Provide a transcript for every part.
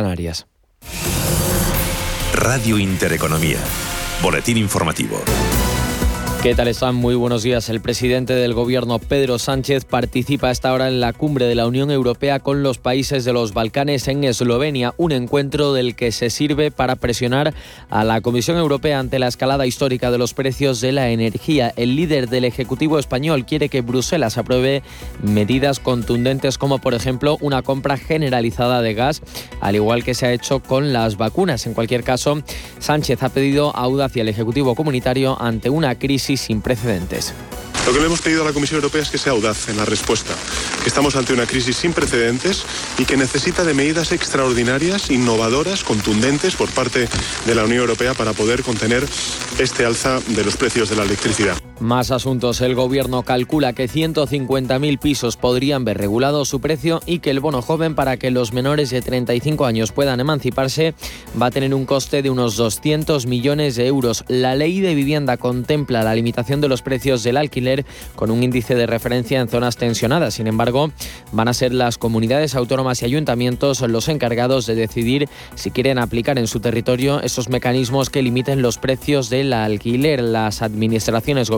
Canarias. Radio Intereconomía. Boletín informativo. ¿Qué tal están? Muy buenos días. El presidente del gobierno, Pedro Sánchez, participa a esta hora en la cumbre de la Unión Europea con los países de los Balcanes en Eslovenia, un encuentro del que se sirve para presionar a la Comisión Europea ante la escalada histórica de los precios de la energía. El líder del Ejecutivo español quiere que Bruselas apruebe medidas contundentes como, por ejemplo, una compra generalizada de gas, al igual que se ha hecho con las vacunas. En cualquier caso, Sánchez ha pedido audacia al Ejecutivo comunitario ante una crisis sin precedentes. Lo que le hemos pedido a la Comisión Europea es que sea audaz en la respuesta, que estamos ante una crisis sin precedentes y que necesita de medidas extraordinarias, innovadoras, contundentes por parte de la Unión Europea para poder contener este alza de los precios de la electricidad. Más asuntos. El gobierno calcula que 150.000 pisos podrían ver regulado su precio y que el bono joven para que los menores de 35 años puedan emanciparse va a tener un coste de unos 200 millones de euros. La ley de vivienda contempla la limitación de los precios del alquiler con un índice de referencia en zonas tensionadas. Sin embargo, van a ser las comunidades autónomas y ayuntamientos los encargados de decidir si quieren aplicar en su territorio esos mecanismos que limiten los precios del alquiler. Las administraciones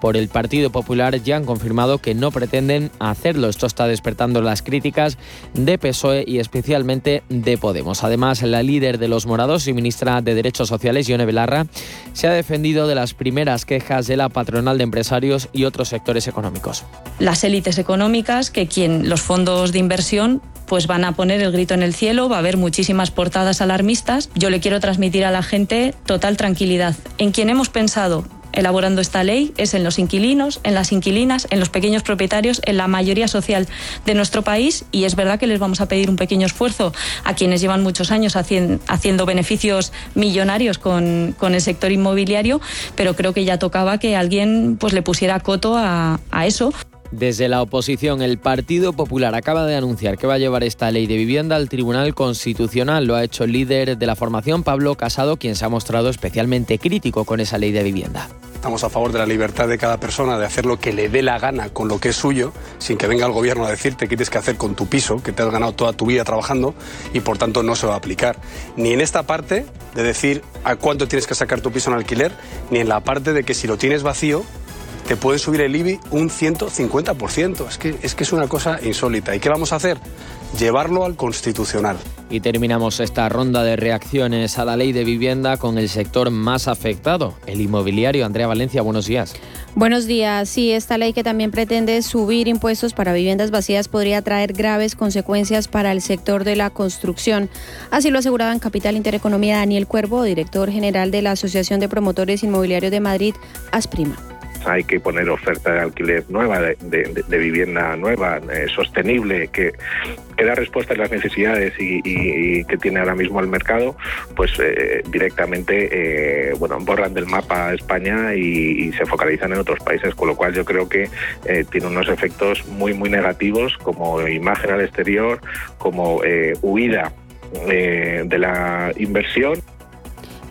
por el Partido Popular ya han confirmado que no pretenden hacerlo. Esto está despertando las críticas de PSOE y especialmente de Podemos. Además, la líder de los morados y ministra de Derechos Sociales, Ione Belarra, se ha defendido de las primeras quejas de la patronal de empresarios y otros sectores económicos. Las élites económicas, que quien los fondos de inversión pues van a poner el grito en el cielo, va a haber muchísimas portadas alarmistas. Yo le quiero transmitir a la gente total tranquilidad. En quien hemos pensado elaborando esta ley es en los inquilinos, en las inquilinas, en los pequeños propietarios, en la mayoría social de nuestro país y es verdad que les vamos a pedir un pequeño esfuerzo a quienes llevan muchos años haciendo beneficios millonarios con, el sector inmobiliario, pero creo que ya tocaba que alguien pues le pusiera coto a, a eso. Desde la oposición, el Partido Popular acaba de anunciar que va a llevar esta ley de vivienda al Tribunal Constitucional. Lo ha hecho el líder de la formación, Pablo Casado, quien se ha mostrado especialmente crítico con esa ley de vivienda. Estamos a favor de la libertad de cada persona de hacer lo que le dé la gana con lo que es suyo, sin que venga el gobierno a decirte qué tienes que hacer con tu piso, que te has ganado toda tu vida trabajando y por tanto no se va a aplicar. Ni en esta parte de decir a cuánto tienes que sacar tu piso en alquiler, ni en la parte de que si lo tienes vacío, te puede subir el IBI un 150%. Es que, es que es una cosa insólita. ¿Y qué vamos a hacer? Llevarlo al constitucional. Y terminamos esta ronda de reacciones a la ley de vivienda con el sector más afectado, el inmobiliario. Andrea Valencia, buenos días. Buenos días. Sí, esta ley que también pretende subir impuestos para viviendas vacías podría traer graves consecuencias para el sector de la construcción. Así lo aseguraba en Capital Intereconomía Daniel Cuervo, director general de la Asociación de Promotores Inmobiliarios de Madrid, Asprima hay que poner oferta de alquiler nueva, de, vivienda nueva, eh, sostenible, que, que, da respuesta a las necesidades y, que tiene ahora mismo el mercado, pues eh, directamente eh, bueno, borran del mapa España y, se focalizan en otros países, con lo cual yo creo que tiene unos efectos muy, muy negativos como imagen al exterior, como huida de la inversión.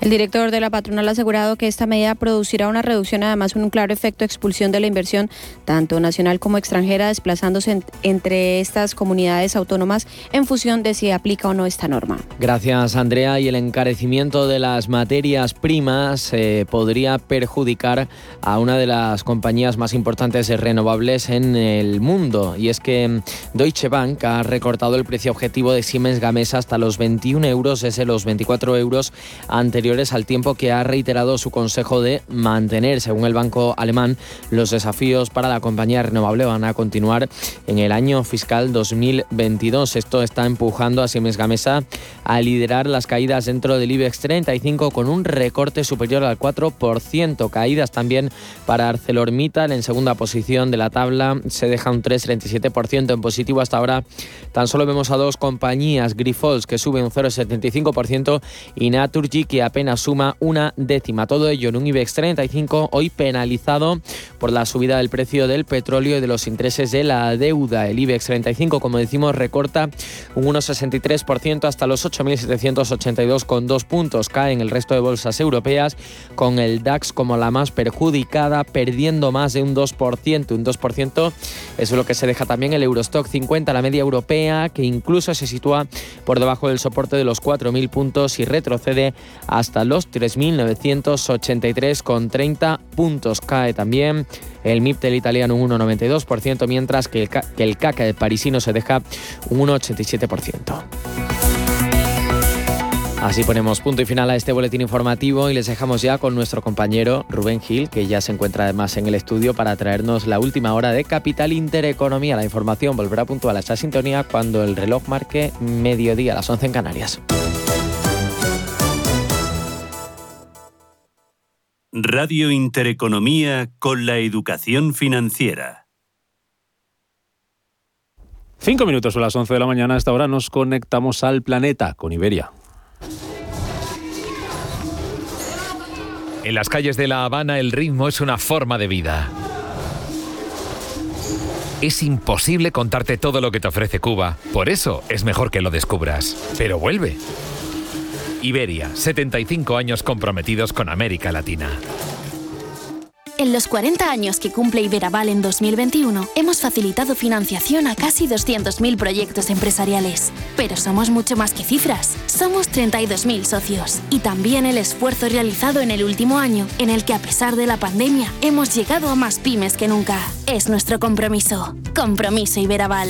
El director de la patronal ha asegurado que esta medida producirá una reducción, además un claro efecto de expulsión de la inversión, tanto nacional como extranjera, desplazándose entre estas comunidades autónomas en función de si aplica o no esta norma. Gracias, Andrea. Y el encarecimiento de las materias primas eh, podría perjudicar a una de las compañías más importantes de renovables en el mundo. Y es que Deutsche Bank ha recortado el precio objetivo de Siemens Gamesa hasta los 21 euros desde los 24 euros anteriores al tiempo que ha reiterado su consejo de mantener, según el banco alemán, los desafíos para la compañía renovable van a continuar en el año fiscal 2022. Esto está empujando a Siemens Gamesa a liderar las caídas dentro del IBEX 35 con un recorte superior al 4%. Caídas también para ArcelorMittal en segunda posición de la tabla. Se deja un 3,37% en positivo hasta ahora. Tan solo vemos a dos compañías, Grifols, que suben un 0,75% y Naturgy, que apenas apenas suma una décima. Todo ello en un IBEX 35 hoy penalizado por la subida del precio del petróleo y de los intereses de la deuda. El IBEX 35, como decimos, recorta un 1,63% hasta los 8.782,2 puntos. Cae en el resto de bolsas europeas con el DAX como la más perjudicada, perdiendo más de un 2%. Un 2% eso es lo que se deja también el Eurostock 50, la media europea, que incluso se sitúa por debajo del soporte de los 4.000 puntos y retrocede hasta los 3.983,30 puntos. Cae también el MIP del italiano un 1,92%, mientras que el, que el CAC del parisino se deja un 1,87%. Así ponemos punto y final a este boletín informativo y les dejamos ya con nuestro compañero Rubén Gil, que ya se encuentra además en el estudio para traernos la última hora de Capital Intereconomía. La información volverá puntual a esta sintonía cuando el reloj marque mediodía a las 11 en Canarias. Radio Intereconomía con la educación financiera. Cinco minutos a las 11 de la mañana. A esta hora nos conectamos al planeta con Iberia. En las calles de La Habana el ritmo es una forma de vida. Es imposible contarte todo lo que te ofrece Cuba, por eso es mejor que lo descubras. Pero vuelve. Iberia, 75 años comprometidos con América Latina. En los 40 años que cumple Iberaval en 2021, hemos facilitado financiación a casi 200.000 proyectos empresariales. Pero somos mucho más que cifras. Somos 32.000 socios. Y también el esfuerzo realizado en el último año, en el que a pesar de la pandemia, hemos llegado a más pymes que nunca. Es nuestro compromiso. Compromiso Iberaval.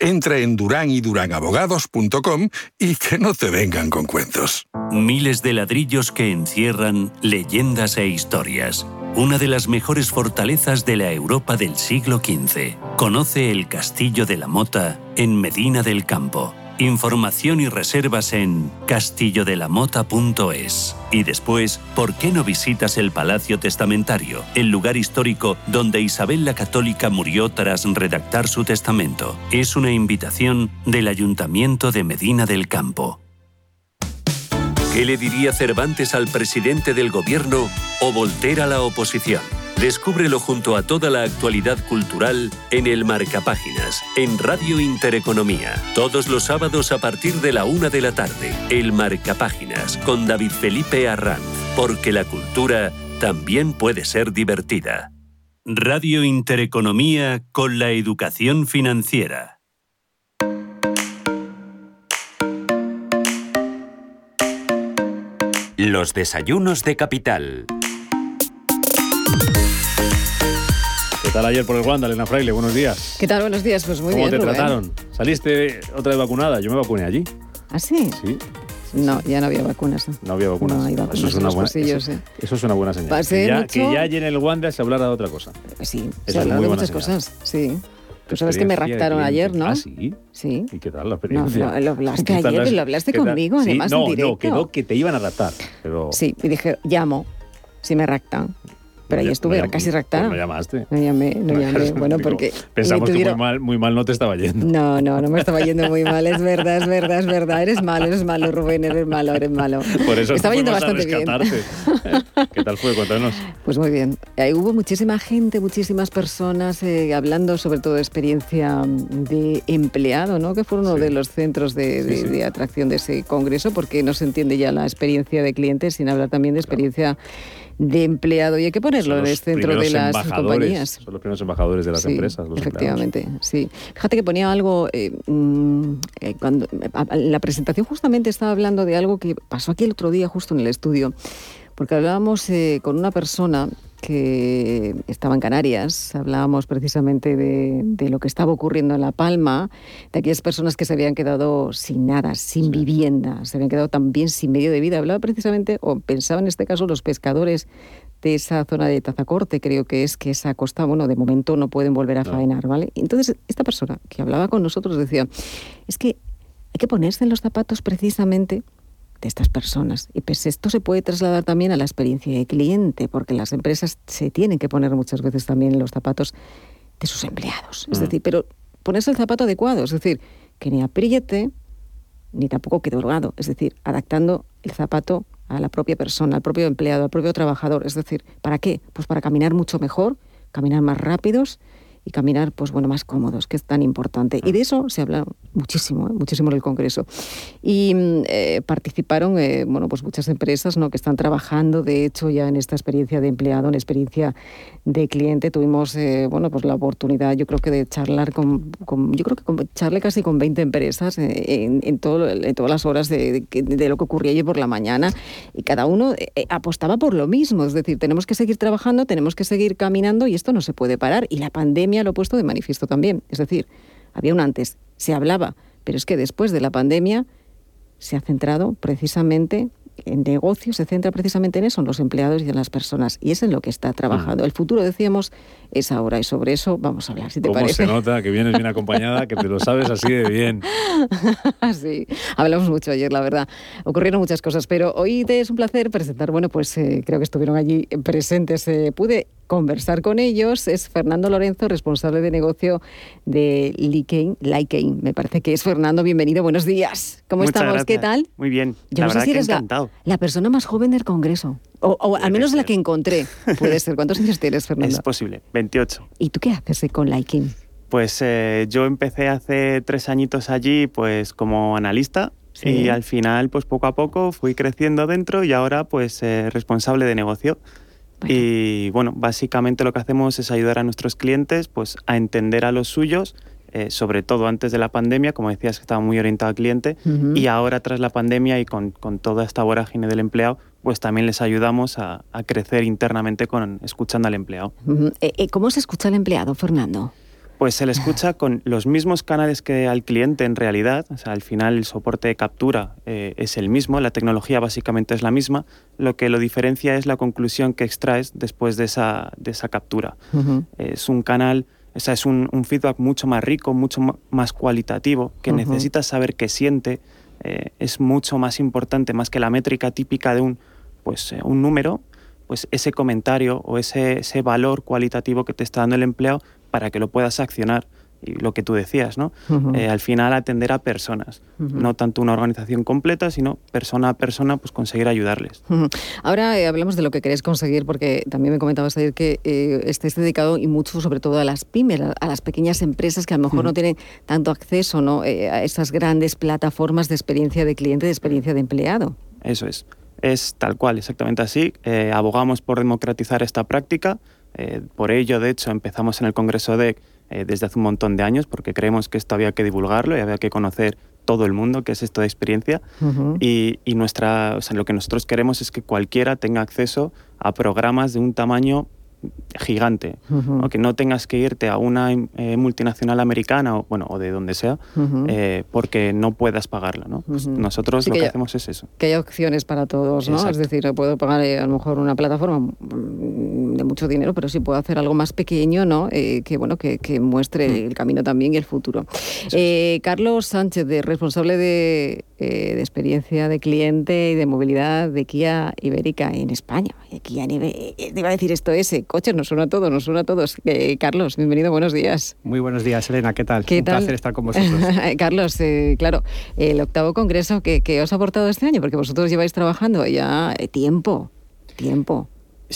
Entra en duranyduranAbogados.com y que no te vengan con cuentos. Miles de ladrillos que encierran leyendas e historias una de las mejores fortalezas de la Europa del siglo XV. Conoce el Castillo de la Mota en Medina del Campo. Información y reservas en castillodelamota.es. Y después, ¿por qué no visitas el Palacio Testamentario, el lugar histórico donde Isabel la Católica murió tras redactar su testamento? Es una invitación del Ayuntamiento de Medina del Campo. ¿Qué le diría Cervantes al presidente del gobierno o Voltaire a la oposición? Descúbrelo junto a toda la actualidad cultural en el Marcapáginas, en Radio Intereconomía. Todos los sábados a partir de la una de la tarde. El Marcapáginas con David Felipe Arranz. Porque la cultura también puede ser divertida. Radio Intereconomía con la educación financiera. Los desayunos de capital. ¿Qué tal ayer por el Wanda, Elena Fraile? Buenos días. ¿Qué tal? Buenos días, pues muy ¿Cómo bien. te Rubén. trataron? ¿Saliste otra vez vacunada? Yo me vacuné allí. ¿Ah, sí? Sí. No, ya no había vacunas. ¿no? No había vacunas. No hay vacunas eso, es una buena, eso, eh. eso es una buena señal. Pasé que, ya, mucho- que ya allí en el Wanda se hablara de otra cosa. Sí, se es habla muy de muchas señal. cosas, sí. Tú sabes que me raptaron ayer. ¿no? Ah, sí. Sí. ¿Y qué tal la No, experiencia? no, lo hablaste ¿Qué tal ayer, las- lo hablaste conmigo, Sí, además, no, en directo. No, quedó que te iban a raptar. Pero Sí, y dije, llamo, si me raptan. Pero ahí estuve casi raptada. pues no llamaste. No llamé, no llamé. Bueno, Digo, porque... Pensamos que tuvieron- muy mal, muy mal no te estaba yendo. No, no, no me estaba yendo muy mal, es verdad, es verdad, es verdad. Eres malo, eres malo, Rubén, eres malo, eres malo. Por eso estaba yendo bastante bien. ¿Qué tal fue? Cuéntanos. Pues muy bien. Hubo muchísima gente, muchísimas personas eh, hablando sobre todo de experiencia de empleado, ¿no? Que fue uno de los centros de, de- Sí, sí. de atracción de ese congreso, porque no se entiende ya la experiencia de clientes sin hablar también de experiencia de empleado y hay que ponerlo en el centro de las compañías. Son los primeros embajadores de las empresas. Los efectivamente, sí. Fíjate que ponía algo, eh, mm, eh, cuando la presentación justamente estaba hablando de algo que pasó aquí el otro día justo en el estudio, porque hablábamos eh, con una persona que estaba en Canarias, hablábamos precisamente de, lo que estaba ocurriendo en La Palma, de aquellas personas que se habían quedado sin nada, sin vivienda, se habían quedado también sin medio de vida. Hablaba precisamente, o pensaba en este caso, los pescadores de esa zona de Tazacorte, creo que es que esa costa, bueno, de momento no pueden volver a faenar, ¿vale? Entonces, esta persona que hablaba con nosotros decía, es que hay que ponerse en los zapatos precisamente de estas personas. Y pues esto se puede trasladar también a la experiencia de cliente, porque las empresas se tienen que poner muchas veces también en los zapatos de sus empleados. Es mm. decir, pero ponerse el zapato adecuado, es decir, que ni apriete ni tampoco quede holgado, es decir, adaptando el zapato a la propia persona, al propio empleado, al propio trabajador. Es decir, ¿para qué? Pues para caminar mucho mejor, caminar más rápidos y caminar pues bueno más cómodos, que es tan importante. Y de eso se habla muchísimo, ¿eh? muchísimo en el Congreso. Y mm, eh, participaron eh, bueno pues muchas empresas ¿no? que están trabajando, de hecho, ya en esta experiencia de empleado, en experiencia de cliente. Tuvimos bueno pues la oportunidad, yo creo que de charlar con, yo creo que con, charle casi con 20 empresas en, todo, en todas las horas de, de, lo que ocurría ayer por la mañana y cada uno apostaba por lo mismo, es decir, tenemos que seguir trabajando, tenemos que seguir caminando y esto no se puede parar. Y la pandemia lo ha puesto de manifiesto también. Es decir, había un antes, se hablaba, pero es que después de la pandemia se ha centrado precisamente en negocio, se centra precisamente en eso, en los empleados y en las personas. Y es en lo que está trabajando. Mm. El futuro, decíamos, es ahora. Y sobre eso vamos a hablar, si te ¿Cómo se nota que vienes bien acompañada, que te lo sabes así de bien? sí, hablamos mucho ayer, la verdad. Ocurrieron muchas cosas, pero hoy te es un placer presentar, bueno, pues eh, creo que estuvieron allí presentes. Eh, pude conversar con ellos es Fernando Lorenzo, responsable de negocio de Lykein, me parece que es Fernando, bienvenido, buenos días. ¿Cómo estamos? ¿Qué tal? Muy bien. Yo no sé si eres la, persona más joven del Congreso, o, al menos la que encontré. Puede ser. ¿Cuántos años tienes, Fernando? Es posible, 28. ¿Y tú qué haces con Lykein? Pues eh, yo empecé hace tres añitos allí pues como analista y al final pues poco a poco fui creciendo dentro y ahora pues eh, responsable de negocio. Y bueno, básicamente lo que hacemos es ayudar a nuestros clientes pues, a entender a los suyos, eh, sobre todo antes de la pandemia, como decías que estaba muy orientado al cliente, y ahora tras la pandemia y con, con, toda esta vorágine del empleado, pues también les ayudamos a, a crecer internamente con, escuchando al empleado. Eh, eh, ¿Cómo se escucha al empleado, Fernando? Pues se le escucha con los mismos canales que al cliente en realidad, o sea, al final el soporte de captura eh, es el mismo, la tecnología básicamente es la misma, lo que lo diferencia es la conclusión que extraes después de esa, de esa captura. Es un canal, o es un, feedback mucho más rico, mucho más cualitativo, que necesitas saber qué siente, eh, es mucho más importante, más que la métrica típica de un, pues, eh, un número, pues ese comentario o ese, ese valor cualitativo que te está dando el empleado para que lo puedas accionar. Y lo que tú decías, ¿no? Eh, al final atender a personas, no tanto una organización completa, sino persona a persona, pues conseguir ayudarles. Ahora eh, hablamos de lo que queréis conseguir, porque también me comentabas ayer que eh, estés dedicado y mucho sobre todo a las pymes, a, las pequeñas empresas que a lo mejor no tienen tanto acceso ¿no? a esas grandes plataformas de experiencia de cliente, de experiencia de empleado. Eso es. Es tal cual, exactamente así. abogamos por democratizar esta práctica eh, por ello, de hecho, empezamos en el Congreso DEC eh, desde hace un montón de años porque creemos que esto había que divulgarlo y había que conocer todo el mundo qué es esto de experiencia. Y, nuestra, lo que nosotros queremos es que cualquiera tenga acceso a programas de un tamaño gigante, o que no tengas que irte a una eh, multinacional americana o, bueno, o de donde sea eh, porque no puedas pagarla. ¿no? Pues nosotros lo que, hacemos es eso. Que hay opciones para todos, ¿no? Es decir, puedo pagar eh, a lo mejor una plataforma mm, de mucho dinero, pero sí puedo hacer algo más pequeño, ¿no? que bueno, que, muestre el camino también y el futuro. Carlos Sánchez, de, responsable de, de, experiencia de cliente y de movilidad de Kia Ibérica en España. Kia, te iba a decir esto ese coches, nos suena a todos, nos suena a todos. Eh, Carlos, bienvenido, buenos días. Muy buenos días, Elena, ¿qué tal? ¿Qué Un placer estar con vosotros. Carlos, eh, claro, el octavo congreso que, os ha aportado este año, porque vosotros lleváis trabajando ya eh, tiempo, tiempo.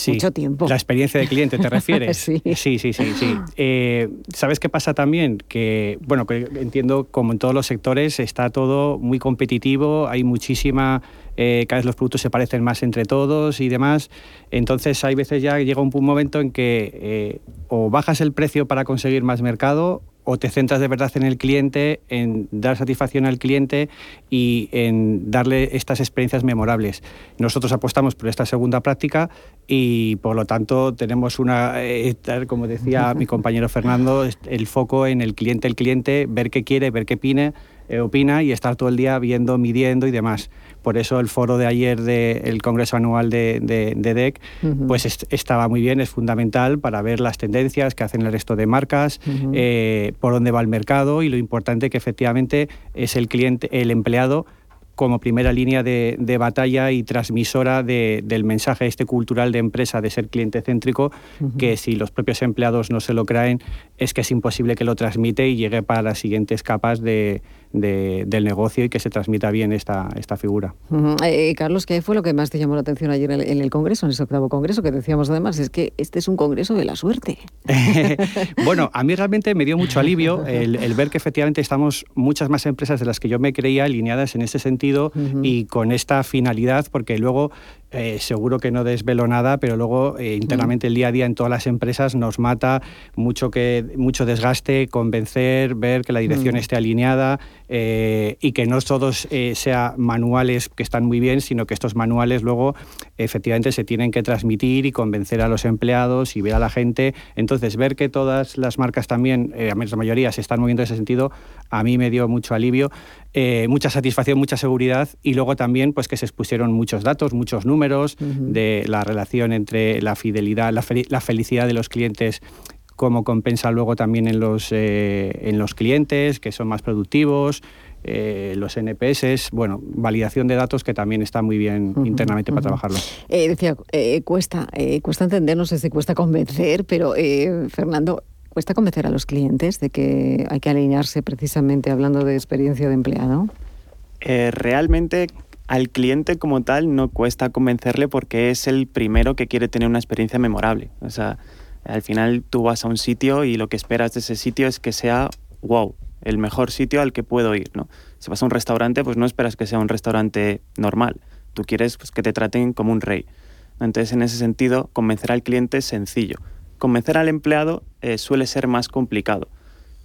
mucho tiempo. La experiencia de cliente, ¿te refieres? sí. Sí, sí, sí. sí. Eh, ¿Sabes qué pasa también? Que, bueno, que entiendo como en todos los sectores está todo muy competitivo, hay muchísima... Eh, cada vez los productos se parecen más entre todos y demás. Entonces hay veces ya llega un momento en que eh, o bajas el precio para conseguir más mercado o te centras de verdad en el cliente, en dar satisfacción al cliente y en darle estas experiencias memorables. Nosotros apostamos por esta segunda práctica y por lo tanto tenemos una, eh, como decía mi compañero Fernando, el foco en el cliente, el cliente, ver qué quiere, ver qué opina, eh, opina y estar todo el día viendo, midiendo y demás. Por eso el foro de ayer del Congreso Anual de, DEC pues estaba muy bien, es fundamental para ver las tendencias que hacen el resto de marcas, eh, por dónde va el mercado y lo importante que efectivamente es el cliente, el empleado como primera línea de, batalla y transmisora del mensaje este cultural de empresa de ser cliente céntrico, que si los propios empleados no se lo creen, es que es imposible que lo transmite y llegue para las siguientes capas de, del negocio y que se transmita bien esta, esta figura. Eh, Carlos, ¿qué fue lo que más te llamó la atención ayer en el, Congreso, en ese octavo Congreso, que decíamos además, es que este es un Congreso de la suerte? bueno, a mí realmente me dio mucho alivio el, ver que efectivamente estamos muchas más empresas de las que yo me creía alineadas en ese sentido y con esta finalidad, porque luego eh, seguro que no desvelo nada, pero luego eh, internamente el día a día en todas las empresas nos mata mucho, que, mucho desgaste, convencer, ver que la dirección esté alineada eh, y que no todos sean manuales que están muy bien, sino que estos manuales luego efectivamente se tienen que transmitir y convencer a los empleados y ver a la gente. Entonces, ver que todas las marcas también, a la mayoría, se están moviendo en ese sentido, a mí me dio mucho alivio, mucha satisfacción, mucha seguridad y luego también pues que se expusieron muchos datos, muchos números de la relación entre la fidelidad, la, felicidad de los clientes cómo compensa luego también en los, eh, en los clientes, que son más productivos, eh, los NPS, bueno, validación de datos que también está muy bien internamente para trabajarlo. Eh, decía, cuesta, cuesta entendernos, sé cuesta convencer, pero Fernando, ¿cuesta convencer a los clientes de que hay que alinearse precisamente hablando de experiencia de empleado? realmente al cliente como tal no cuesta convencerle porque es el primero que quiere tener una experiencia memorable. O sea, al final tú vas a un sitio y lo que esperas de ese sitio es que sea wow, el mejor sitio al que puedo ir, ¿no? Si vas a un restaurante, pues no esperas que sea un restaurante normal. Tú quieres pues, que te traten como un rey. Entonces, en ese sentido, convencer al cliente es sencillo. Convencer al empleado eh, suele ser más complicado.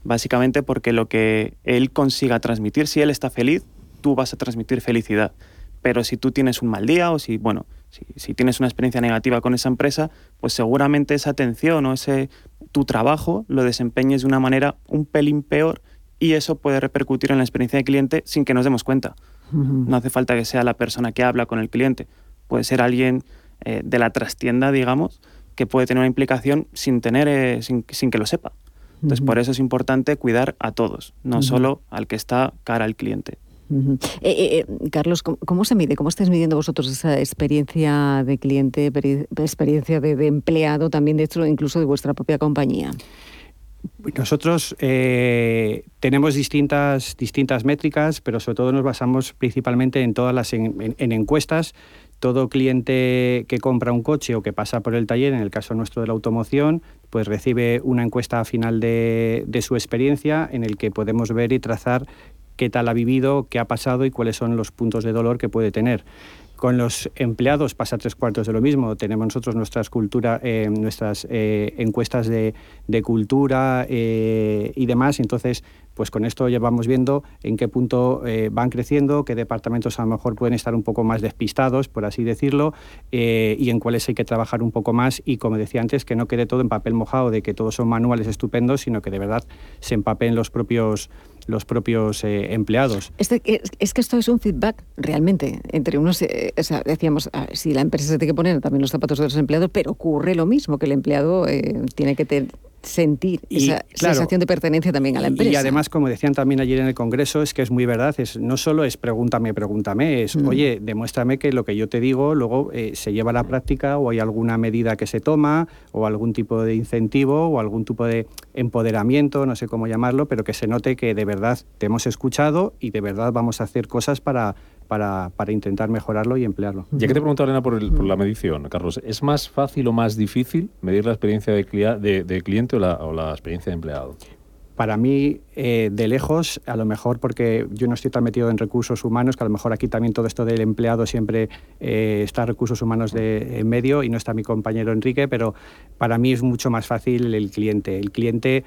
Básicamente porque lo que él consiga transmitir, si él está feliz, tú vas a transmitir felicidad. Pero si tú tienes un mal día o si, bueno, si, tienes una experiencia negativa con esa empresa, pues seguramente esa atención o ese tu trabajo lo desempeñes de una manera un pelín peor y eso puede repercutir en la experiencia del cliente sin que nos demos cuenta. No hace falta que sea la persona que habla con el cliente, puede ser alguien eh, de la trastienda, digamos, que puede tener una implicación sin, tener, eh, sin, que lo sepa. Entonces, por eso es importante cuidar a todos, no solo al que está cara al cliente. Eh, eh, eh, Carlos, ¿cómo, se mide? ¿Cómo estáis midiendo vosotros esa experiencia de cliente, experiencia de, empleado también dentro incluso de vuestra propia compañía? Nosotros tenemos distintas, distintas métricas, pero sobre todo nos basamos principalmente en todas las en, encuestas. Todo cliente que compra un coche o que pasa por el taller, en el caso nuestro de la automoción, pues recibe una encuesta final de, su experiencia en el que podemos ver y trazar qué tal ha vivido, qué ha pasado y cuáles son los puntos de dolor que puede tener. Con los empleados pasa tres cuartos de lo mismo. Tenemos nosotros nuestras, cultura, eh, nuestras eh, encuestas de, cultura eh, y demás. Entonces, pues con esto ya vamos viendo en qué punto van creciendo, qué departamentos a lo mejor pueden estar un poco más despistados, por así decirlo, y en cuáles hay que trabajar un poco más. Y como decía antes, que no quede todo en papel mojado de que todos son manuales estupendos, sino que de verdad se empapen los propios los propios eh, empleados. Este, es, que esto es un feedback realmente entre unos, eh, o sea, decíamos, ah, si la empresa se tiene que poner también los zapatos de los empleados, pero ocurre lo mismo, que el empleado eh, tiene que tener sentir esa sensación de pertenencia también a la empresa. Y además, como decían también ayer en el Congreso, es que es muy verdad, es, no solo es pregúntame, pregúntame, es, mm. oye, demuéstrame que lo que yo te digo luego eh, se lleva a la práctica o hay alguna medida que se toma o algún tipo de incentivo o algún tipo de empoderamiento, no sé cómo llamarlo, pero que se note que de verdad te hemos escuchado y de verdad vamos a hacer cosas para para, para intentar mejorarlo y emplearlo. Ya que te pregunto, Elena, por, el, por, la medición, Carlos, ¿es más fácil o más difícil medir la experiencia de, de, de cliente o la, o la, experiencia de empleado? Para mí, eh, de lejos, a lo mejor porque yo no estoy tan metido en recursos humanos, que a lo mejor aquí también todo esto del empleado siempre eh, está recursos humanos de, en medio y no está mi compañero Enrique, pero para mí es mucho más fácil el cliente. El cliente...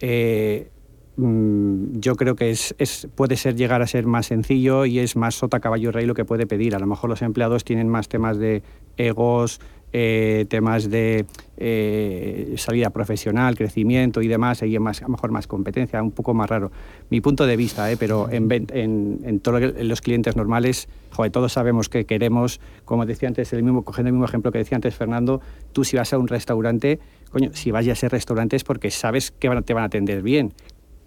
Eh, Mm, yo creo que es, puede ser llegar a ser más sencillo y es más sota caballo rey lo que puede pedir. A lo mejor los empleados tienen más temas de egos, eh, temas de eh, salida profesional, crecimiento y demás, hay más, a lo mejor más competencia, un poco más raro. Mi punto de vista, eh, pero en, en, en todos los clientes normales, joder, todos sabemos que queremos, como decía antes, el mismo, cogiendo el mismo ejemplo que decía antes Fernando, tú si vas a un restaurante, coño, si vas a ese restaurante es porque sabes que te van a atender bien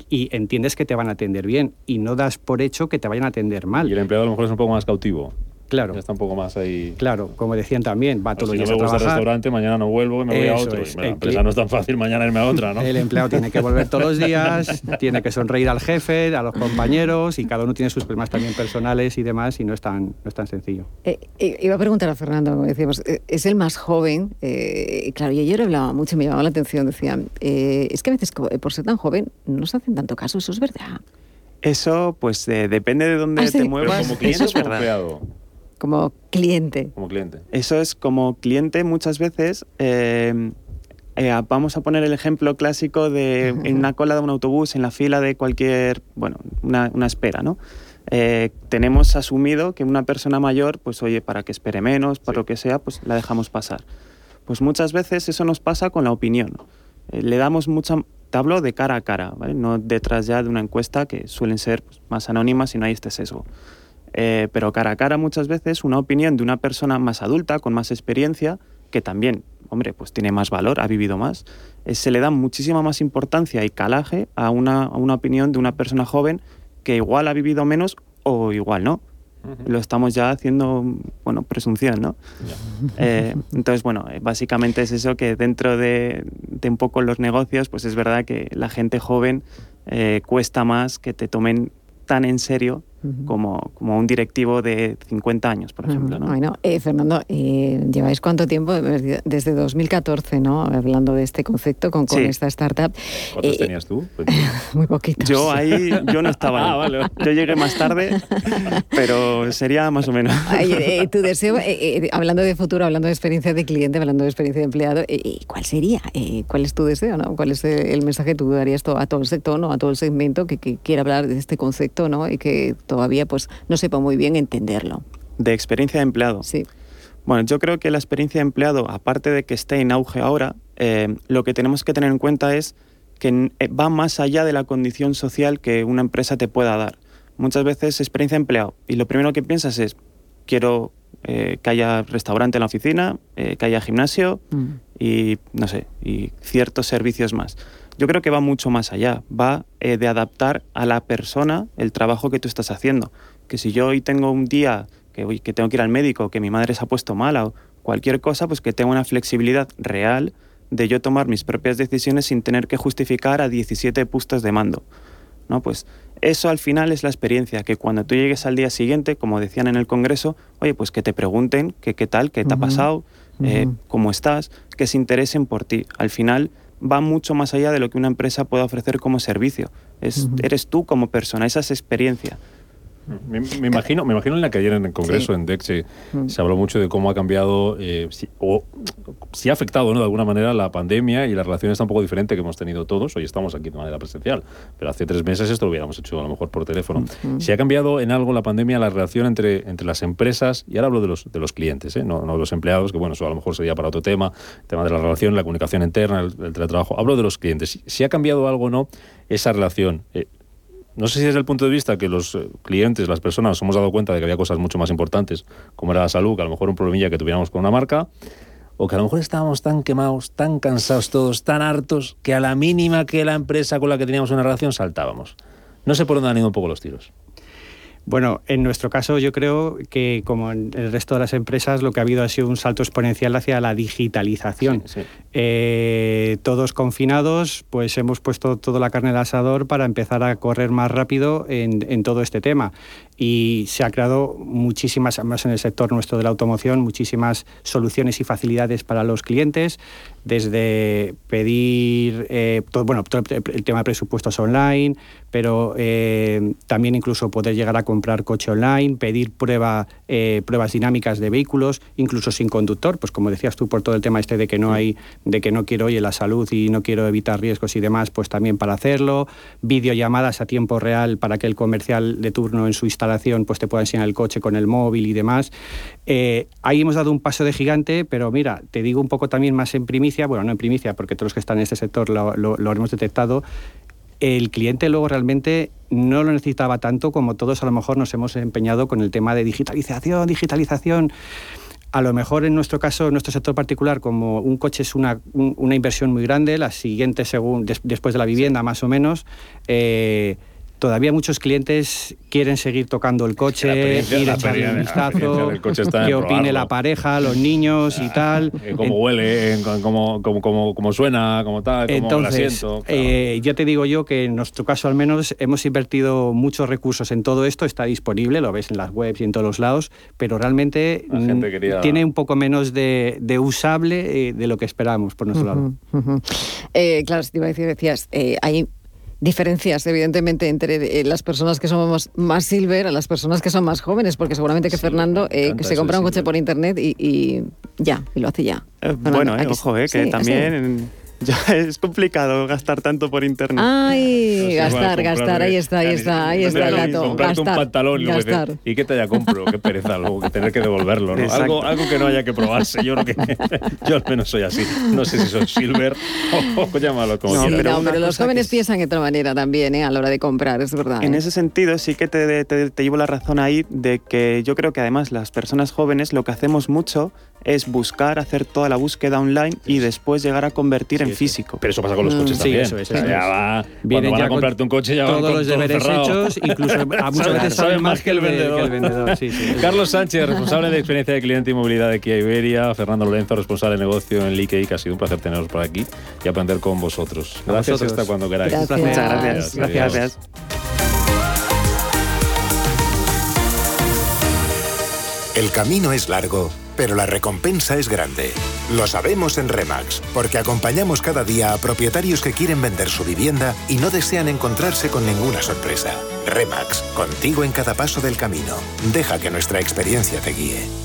y entiendes que te van a atender bien y no das por hecho que te vayan a atender mal. Y el empleado a lo mejor es un poco más cautivo. Claro. Ya está un poco más ahí. Claro, como decían también, va todos los días si no me gusta el restaurante, mañana no vuelvo y me voy a otro. Es. la empresa no es tan fácil mañana irme a otra, ¿no? El empleado tiene que volver todos los días, tiene que sonreír al jefe, a los compañeros y cada uno tiene sus problemas también personales y demás y no es tan, no es tan sencillo. Eh, eh, iba a preguntar a Fernando, como decíamos, eh, es el más joven, eh, claro, y ayer hablaba mucho, me llamaba la atención, decían, eh, es que a veces por ser tan joven no se hacen tanto caso, eso es verdad. Eso, pues depende de dónde ¿Ah, sí? te muevas. Como cliente eso es o como verdad. empleado. Como cliente. Como cliente. Eso es como cliente muchas veces. eh, eh, vamos a poner el ejemplo clásico de en una cola de un autobús, en la fila de cualquier, bueno, una, una espera, ¿no? Eh, tenemos asumido que una persona mayor, pues oye, para que espere menos, para lo que sea, pues la dejamos pasar. Pues muchas veces eso nos pasa con la opinión. Eh, le damos mucha... Te hablo de cara a cara, ¿vale? no detrás ya de una encuesta que suelen ser pues, más anónimas y no hay este sesgo. Eh, pero cara a cara muchas veces una opinión de una persona más adulta, con más experiencia, que también, hombre, pues tiene más valor, ha vivido más, eh, se le da muchísima más importancia y calaje a una, a una opinión de una persona joven que igual ha vivido menos o igual no. Lo estamos ya haciendo, bueno, presunción, ¿no? Eh, entonces, bueno, eh, básicamente es eso que dentro de, de, un poco los negocios, pues es verdad que la gente joven eh, cuesta más que te tomen tan en serio como, como un directivo de 50 años, por ejemplo. ¿no? Bueno, eh, Fernando, eh, ¿lleváis cuánto tiempo? Desde 2014, ¿no? Hablando de este concepto con, con Sí. esta startup. ¿Cuántos Eh, tenías tú? Muy poquitos. Yo ahí, yo no estaba. Ah, vale. Yo llegué más tarde, pero sería más o menos. Ay, eh, tu deseo, eh, eh, hablando de futuro, hablando de experiencia de cliente, hablando de experiencia de empleado, eh, eh, ¿cuál sería? Eh, ¿Cuál es tu deseo? ¿no? ¿Cuál es eh, el mensaje que tú darías a todo el sector, ¿no? a todo el segmento que, que quiera hablar de este concepto ¿no? y que todavía pues, no sepa muy bien entenderlo? De experiencia de empleado. Sí. Bueno, yo creo que la experiencia de empleado, aparte de que esté en auge ahora, eh, lo que tenemos que tener en cuenta es que eh, va más allá de la condición social que una empresa te pueda dar. Muchas veces experiencia de empleado y lo primero que piensas es, quiero eh, que haya restaurante en la oficina, eh, que haya gimnasio y, no sé, y ciertos servicios más. Yo creo que va mucho más allá, va eh, de adaptar a la persona el trabajo que tú estás haciendo. Que si yo hoy tengo un día que, tengo que ir al médico, que mi madre se ha puesto mala o cualquier cosa, pues que tenga una flexibilidad real de yo tomar mis propias decisiones sin tener que justificar a 17 puestos de mando. ¿no? Pues eso al final es la experiencia, que cuando tú llegues al día siguiente, como decían en el Congreso, oye, pues que te pregunten que qué tal, qué te ha pasado, eh, cómo estás, que se interesen por ti. Al final va mucho más allá de lo que una empresa puede ofrecer como servicio. Es, Eres tú como persona, esa es experiencia. Me, me imagino, me imagino en la que ayer en el Congreso, en DEC, se, Mm. se habló mucho de cómo ha cambiado, eh, si, o si ha afectado ¿no? de alguna manera la pandemia y la relación está un poco diferente que hemos tenido todos. Hoy estamos aquí de manera presencial, pero hace tres meses esto lo hubiéramos hecho a lo mejor por teléfono. Si ha cambiado en algo la pandemia la relación entre, entre las empresas, y ahora hablo de los, de los clientes, ¿eh? no, no de los empleados, que bueno, eso a lo mejor sería para otro tema, el tema de la relación, la comunicación interna, el, el teletrabajo. Hablo de los clientes. Si, si ha cambiado algo o no esa relación. Eh, no sé si desde el punto de vista que los eh, clientes, las personas, nos hemos dado cuenta de que había cosas mucho más importantes, como era la salud, que a lo mejor un problemilla que tuviéramos con una marca, o que a lo mejor estábamos tan quemados, tan cansados todos, tan hartos, que a la mínima que la empresa con la que teníamos una relación saltábamos. No sé por dónde han ido un poco los tiros. Bueno, en nuestro caso yo creo que como en el resto de las empresas lo que ha habido ha sido un salto exponencial hacia la digitalización. Eh, todos confinados, pues hemos puesto toda la carne al asador para empezar a correr más rápido en, todo este tema. Y se ha creado muchísimas, además en el sector nuestro de la automoción, muchísimas soluciones y facilidades para los clientes, desde pedir, eh, todo, bueno, el tema de presupuestos online, pero eh, también incluso poder llegar a comprar coche online, pedir prueba, eh, pruebas dinámicas de vehículos, incluso sin conductor, pues como decías tú por todo el tema este de que no hay, de que no quiero oye la salud y no quiero evitar riesgos y demás, pues también para hacerlo, videollamadas a tiempo real para que el comercial de turno en su instalación pues te pueda enseñar el coche con el móvil y demás. Ahí hemos dado un paso de gigante, pero mira, te digo un poco también más en primicia, bueno, no en primicia, porque todos los que están en este sector lo, lo, lo hemos detectado, el cliente luego realmente no lo necesitaba tanto como todos a lo mejor nos hemos empeñado con el tema de digitalización, digitalización. A lo mejor en nuestro caso, en nuestro sector particular, como un coche es una, inversión muy grande, la siguiente según después de la vivienda más o menos, eh, todavía muchos clientes quieren seguir tocando el coche, ir a echarle un vistazo, que opine la pareja, los niños y tal. Eh, cómo huele, cómo, cómo, suena, cómo tal, cómo Entonces, asiento. Eh, ya te digo yo que en nuestro caso al menos hemos invertido muchos recursos en todo esto, está disponible, lo ves en las webs y en todos los lados, pero realmente mm, tiene un poco menos de, usable eh, de lo que esperábamos por nuestro lado. claro, si te iba a decir, decías, hay diferencias, evidentemente, entre eh, las personas que somos más silver a las personas que son más jóvenes, porque seguramente que Fernando eh, se compra un coche por internet y, ya, y lo hace ya. Eh, bueno, ojo, que también... es complicado gastar tanto por internet. Ay, gastar, gastar, ahí está, ahí está, ahí está el dato. Comprarte un pantalón y, gastar. ¿y qué talla compro? Qué pereza, luego que tener que devolverlo, ¿no? Algo, algo, que no haya que probarse. Yo creo que yo al menos soy así. No sé si soy silver o, llámalo como no, Pero, los jóvenes piensan de otra manera también, ¿eh? A la hora de comprar, es verdad. En ¿eh? ese sentido sí que te, te, te llevo la razón ahí de que yo creo que además las personas jóvenes lo que hacemos mucho es buscar, hacer toda la búsqueda online y después llegar a convertir en físico. Pero eso pasa con los coches mm, también. Sí, eso, eso, ya va, Vienen van a comprarte un coche ya todos los deberes hechos, incluso a muchas veces saben más que el vendedor. Carlos Sánchez, responsable de experiencia de cliente y movilidad de Kia Iberia, Fernando Lorenzo, responsable de negocio en Likey, que ha sido un placer teneros por aquí y aprender con vosotros. Gracias hasta cuando queráis. Gracias. Muchas gracias. gracias. El camino es largo pero la recompensa es grande. Lo sabemos en Remax, porque acompañamos cada día a propietarios que quieren vender su vivienda y no desean encontrarse con ninguna sorpresa. Remax, contigo en cada paso del camino. Deja que nuestra experiencia te guíe.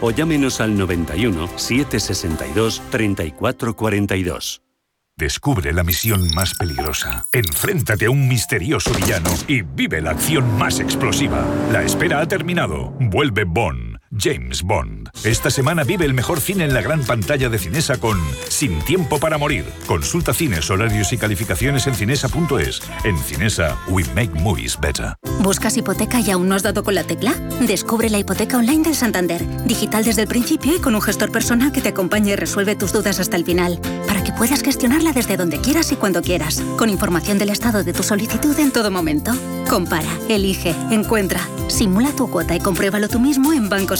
o llámenos al 91 762 3442. Descubre la misión más peligrosa. Enfréntate a un misterioso villano y vive la acción más explosiva. La espera ha terminado. Vuelve Bond. James Bond. Esta semana vive el mejor cine en la gran pantalla de Cinesa con Sin tiempo para morir. Consulta cines, horarios y calificaciones en cinesa.es. En Cinesa, we make movies better. ¿Buscas hipoteca y aún no has dado con la tecla? Descubre la hipoteca online del Santander. Digital desde el principio y con un gestor personal que te acompañe y resuelve tus dudas hasta el final. Para que puedas gestionarla desde donde quieras y cuando quieras. Con información del estado de tu solicitud en todo momento. Compara, elige, encuentra. Simula tu cuota y compruébalo tú mismo en bancos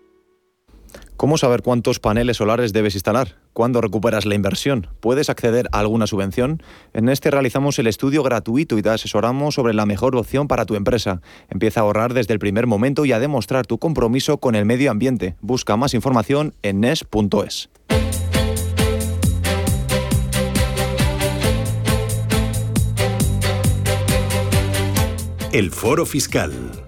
¿Cómo saber cuántos paneles solares debes instalar? ¿Cuándo recuperas la inversión? ¿Puedes acceder a alguna subvención? En este realizamos el estudio gratuito y te asesoramos sobre la mejor opción para tu empresa. Empieza a ahorrar desde el primer momento y a demostrar tu compromiso con el medio ambiente. Busca más información en nes.es. El Foro Fiscal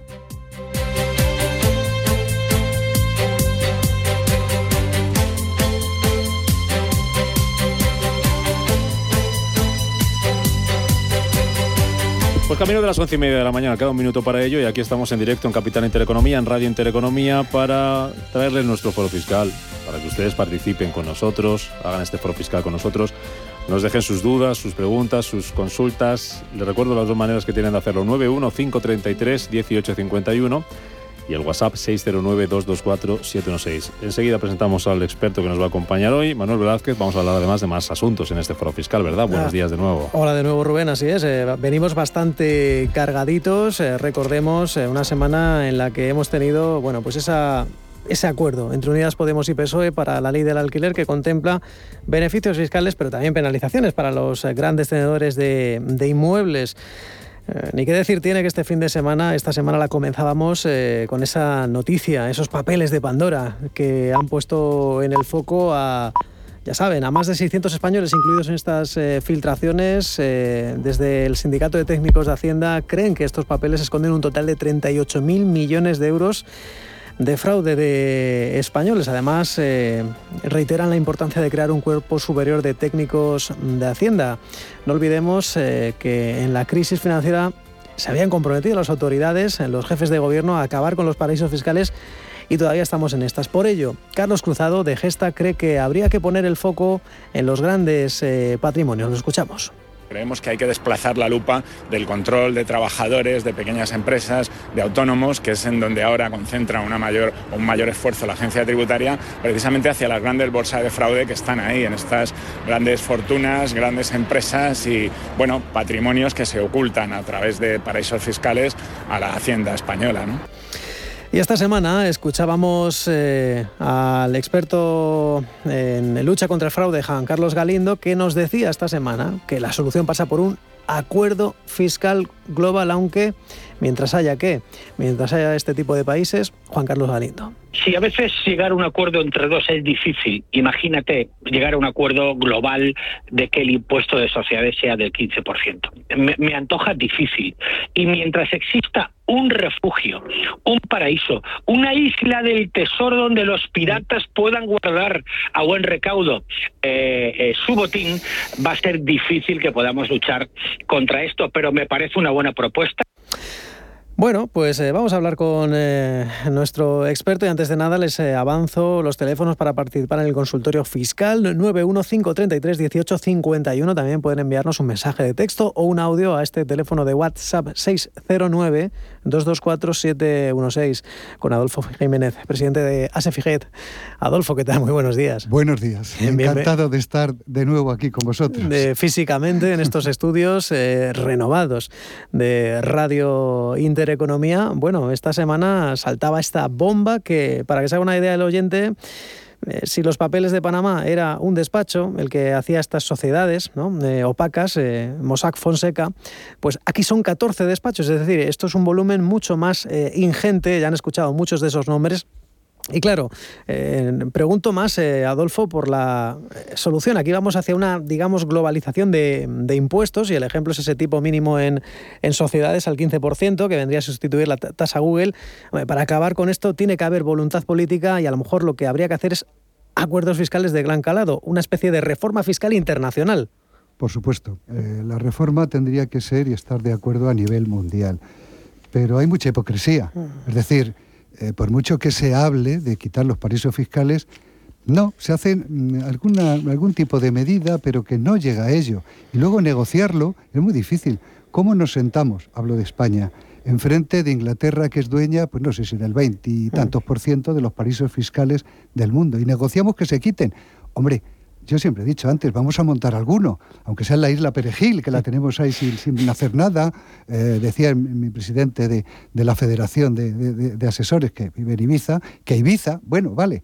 Pues camino de las once y media de la mañana, queda un minuto para ello y aquí estamos en directo en Capital Intereconomía, en Radio Intereconomía, para traerles nuestro foro fiscal, para que ustedes participen con nosotros, hagan este foro fiscal con nosotros, nos dejen sus dudas, sus preguntas, sus consultas. Les recuerdo las dos maneras que tienen de hacerlo, 915331851 y el WhatsApp 609-224-716. Enseguida presentamos al experto que nos va a acompañar hoy, Manuel Velázquez. Vamos a hablar además de más asuntos en este foro fiscal, ¿verdad? Buenos Ah. días de nuevo. Hola de nuevo Rubén, así es. eh, venimos bastante cargaditos. eh, recordemos eh, una semana en la que hemos tenido, bueno, pues esa ese acuerdo entre Unidas Podemos y PSOE para la ley del alquiler que contempla beneficios fiscales, pero también penalizaciones para los grandes tenedores de, de inmuebles. Eh, ni qué decir tiene que este fin de semana, esta semana la comenzábamos eh, con esa noticia, esos papeles de Pandora que han puesto en el foco a, ya saben, a más de 600 españoles incluidos en estas eh, filtraciones. desde el Sindicato de Técnicos de Hacienda creen que estos papeles esconden un total de 38.000 millones de euros de fraude de españoles. Además, eh, reiteran la importancia de crear un cuerpo superior de técnicos de Hacienda. No olvidemos eh, que en la crisis financiera se habían comprometido las autoridades, eh, los jefes de gobierno, a acabar con los paraísos fiscales y todavía estamos en estas. Por ello, Carlos Cruzado de Gesta cree que habría que poner el foco en los grandes patrimonios. Lo escuchamos. Creemos que hay que desplazar la lupa del control de trabajadores, de pequeñas empresas, de autónomos, que es en donde ahora concentra una mayor, un mayor esfuerzo la agencia tributaria, precisamente hacia las grandes bolsas de fraude que están ahí, en estas grandes fortunas, grandes empresas y, bueno, patrimonios que se ocultan a través de paraísos fiscales a la hacienda española. Y esta semana escuchábamos eh, al experto en lucha contra el fraude, Juan Carlos Galindo, que nos decía esta semana que la solución pasa por un acuerdo fiscal global, aunque mientras haya qué, mientras haya este tipo de países, Juan Carlos Galindo. Si a veces llegar a un acuerdo entre dos es difícil, imagínate llegar a un acuerdo global de que el impuesto de sociedades sea del 15%. Me, me antoja difícil. Y mientras exista un refugio, un paraíso, una isla del tesoro donde los piratas puedan guardar a buen recaudo eh, eh, su botín, va a ser difícil que podamos luchar contra esto, pero me parece una buena propuesta. Bueno, pues eh, vamos a hablar con eh, nuestro experto y antes de nada les eh, avanzo los teléfonos para participar en el consultorio fiscal 915331851. También pueden enviarnos un mensaje de texto o un audio a este teléfono de WhatsApp 609-224-716 con Adolfo Jiménez, presidente de ASEFIGET. Adolfo, ¿qué tal? Muy buenos días. Buenos días. Encantado de estar de nuevo aquí con vosotros. de- físicamente en estos estudios eh, renovados de Radio Intereconomía. Bueno, esta semana saltaba esta bomba que, para que se haga una idea del oyente, eh, si los papeles de Panamá era un despacho, el que hacía estas sociedades ¿no? Eh, opacas, eh, Mossack Fonseca, pues aquí son 14 despachos, es decir, esto es un volumen mucho más ingente, ya han escuchado muchos de esos nombres, y claro, eh, pregunto más, eh, Adolfo, por la eh, solución. Aquí vamos hacia una, digamos, globalización de, de impuestos y el ejemplo es ese tipo mínimo en, en sociedades al 15%, que vendría a sustituir la ta- tasa Google. Para acabar con esto tiene que haber voluntad política y a lo mejor lo que habría que hacer es acuerdos fiscales de gran calado, una especie de reforma fiscal internacional. Por supuesto, eh, la reforma tendría que ser y estar de acuerdo a nivel mundial. Pero hay mucha hipocresía. Es decir, eh, por mucho que se hable de quitar los paraísos fiscales, no, se hace mm, alguna, algún tipo de medida, pero que no llega a ello. Y luego negociarlo es muy difícil. ¿Cómo nos sentamos, hablo de España, enfrente de Inglaterra, que es dueña, pues no sé si del 20 y tantos por ciento de los paraísos fiscales del mundo, y negociamos que se quiten? Hombre, yo siempre he dicho antes, vamos a montar alguno, aunque sea en la isla Perejil, que la tenemos ahí sin, sin hacer nada. Eh, decía mi, presidente de, de la Federación de, de- de- de Asesores que vive en Ibiza, que Ibiza, bueno, vale.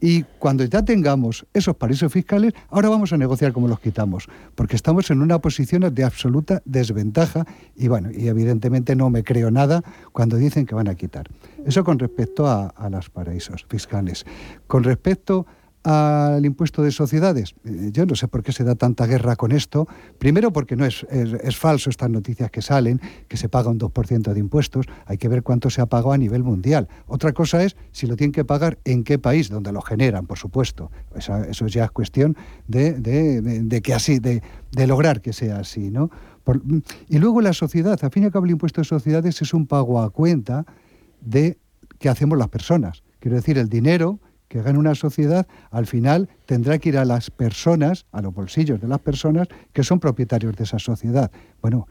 Y cuando ya tengamos esos paraísos fiscales, ahora vamos a negociar cómo los quitamos, porque estamos en una posición de absoluta desventaja y bueno, y evidentemente no me creo nada cuando dicen que van a quitar. Eso con respecto a, a los paraísos fiscales. Con respecto al impuesto de sociedades? Eh, yo no sé por qué se da tanta guerra con esto. Primero porque no es, es, falso estas noticias que salen, que se paga un 2% de impuestos. Hay que ver cuánto se ha pagado a nivel mundial. Otra cosa es si lo tienen que pagar en qué país, donde lo generan, por supuesto. eso ya es cuestión de, de, que así, de, lograr que sea así, ¿no? y luego la sociedad, a fin y al cabo el impuesto de sociedades es un pago a cuenta de que hacemos las personas. Quiero decir, el dinero que gana una sociedad, al final tendrá que ir a las personas, a los bolsillos de las personas que son propietarios de esa sociedad. Bueno,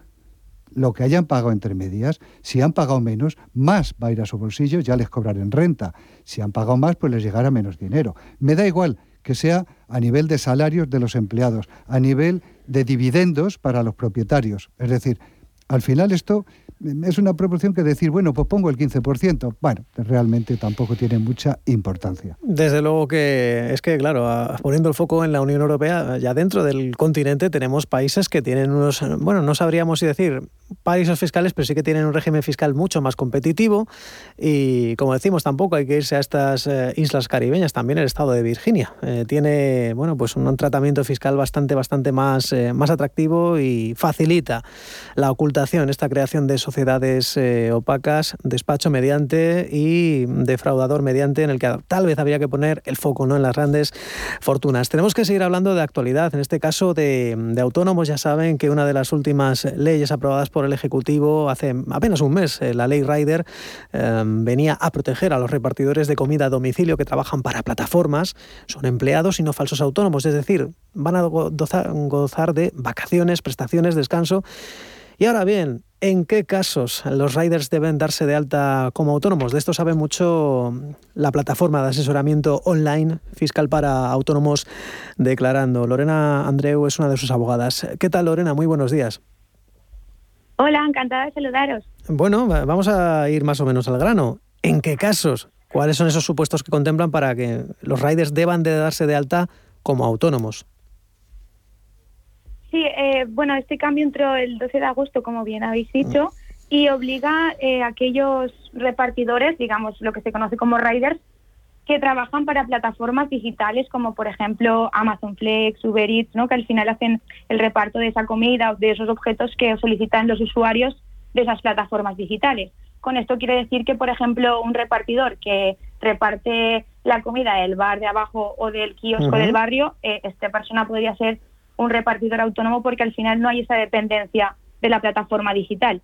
lo que hayan pagado entre medias, si han pagado menos, más va a ir a su bolsillo, ya les cobrarán renta. Si han pagado más, pues les llegará menos dinero. Me da igual que sea a nivel de salarios de los empleados, a nivel de dividendos para los propietarios. Es decir, al final esto es una proporción que decir, bueno, pues pongo el 15%. Bueno, realmente tampoco tiene mucha importancia. Desde luego que es que, claro, poniendo el foco en la Unión Europea, ya dentro del continente tenemos países que tienen unos, bueno, no sabríamos si decir paraísos fiscales, pero sí que tienen un régimen fiscal mucho más competitivo y, como decimos, tampoco hay que irse a estas eh, islas caribeñas, también el estado de Virginia. Eh, tiene, bueno, pues un, tratamiento fiscal bastante, bastante más, eh, más atractivo y facilita la ocultación, esta creación de sociedades eh, opacas, despacho mediante y defraudador mediante, en el que tal vez habría que poner el foco ¿no? en las grandes fortunas. Tenemos que seguir hablando de actualidad, en este caso de, autónomos. Ya saben que una de las últimas leyes aprobadas por el Ejecutivo hace apenas un mes, eh, la ley Rider, eh, venía a proteger a los repartidores de comida a domicilio que trabajan para plataformas, son empleados y no falsos autónomos, es decir, van a gozar de vacaciones, prestaciones, descanso. Y ahora bien, ¿En qué casos los riders deben darse de alta como autónomos? De esto sabe mucho la plataforma de asesoramiento online fiscal para autónomos declarando. Lorena Andreu es una de sus abogadas. ¿Qué tal, Lorena? Muy buenos días. Hola, encantada de saludaros. Bueno, vamos a ir más o menos al grano. ¿En qué casos? ¿Cuáles son esos supuestos que contemplan para que los riders deban de darse de alta como autónomos? Sí, eh, bueno, este cambio entró el 12 de agosto, como bien habéis dicho, y obliga eh, a aquellos repartidores, digamos lo que se conoce como riders, que trabajan para plataformas digitales como por ejemplo Amazon Flex, Uber Eats, ¿no? que al final hacen el reparto de esa comida o de esos objetos que solicitan los usuarios de esas plataformas digitales. Con esto quiere decir que, por ejemplo, un repartidor que reparte la comida del bar de abajo o del kiosco del barrio, eh, esta persona podría ser un repartidor autónomo porque al final no hay esa dependencia de la plataforma digital.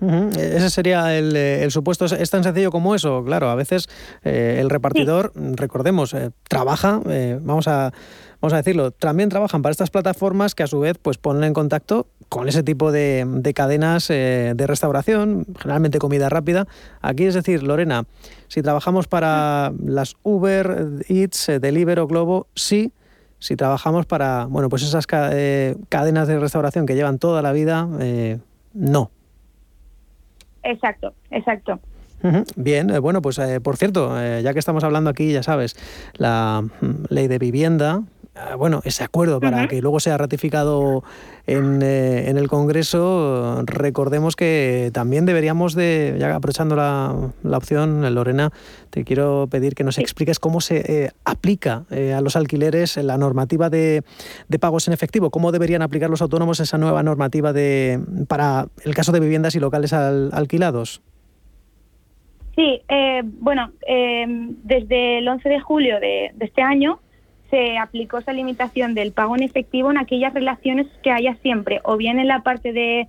Ese sería eh, el, supuesto. Es tan sencillo como eso. Claro, a veces eh, el repartidor, recordemos, eh, trabaja, vamos, a, vamos a decirlo, también trabajan para estas plataformas que a su vez pues, ponen en contacto con ese tipo de, de cadenas de restauración, generalmente comida rápida. Aquí es decir, Lorena, si trabajamos para las Uber, Eats, Deliveroo, Globo, sí si trabajamos para, bueno, pues esas eh, cadenas de restauración que llevan toda la vida, eh, no. Exacto, exacto. Bien, eh, bueno, pues por cierto, ya que estamos hablando aquí, ya sabes, la mm, ley de vivienda, bueno, ese acuerdo para que luego sea ratificado en, eh, en, el Congreso, recordemos que también deberíamos de, ya aprovechando la, la opción, Lorena, te quiero pedir que nos expliques cómo se eh, aplica eh, a los alquileres la normativa de, de, pagos en efectivo, cómo deberían aplicar los autónomos esa nueva normativa de, para el caso de viviendas y locales alquilados. Sí, bueno, desde el 11 de julio de, de este año, se aplicó esa limitación del pago en efectivo en aquellas relaciones que haya siempre, o bien en la parte de,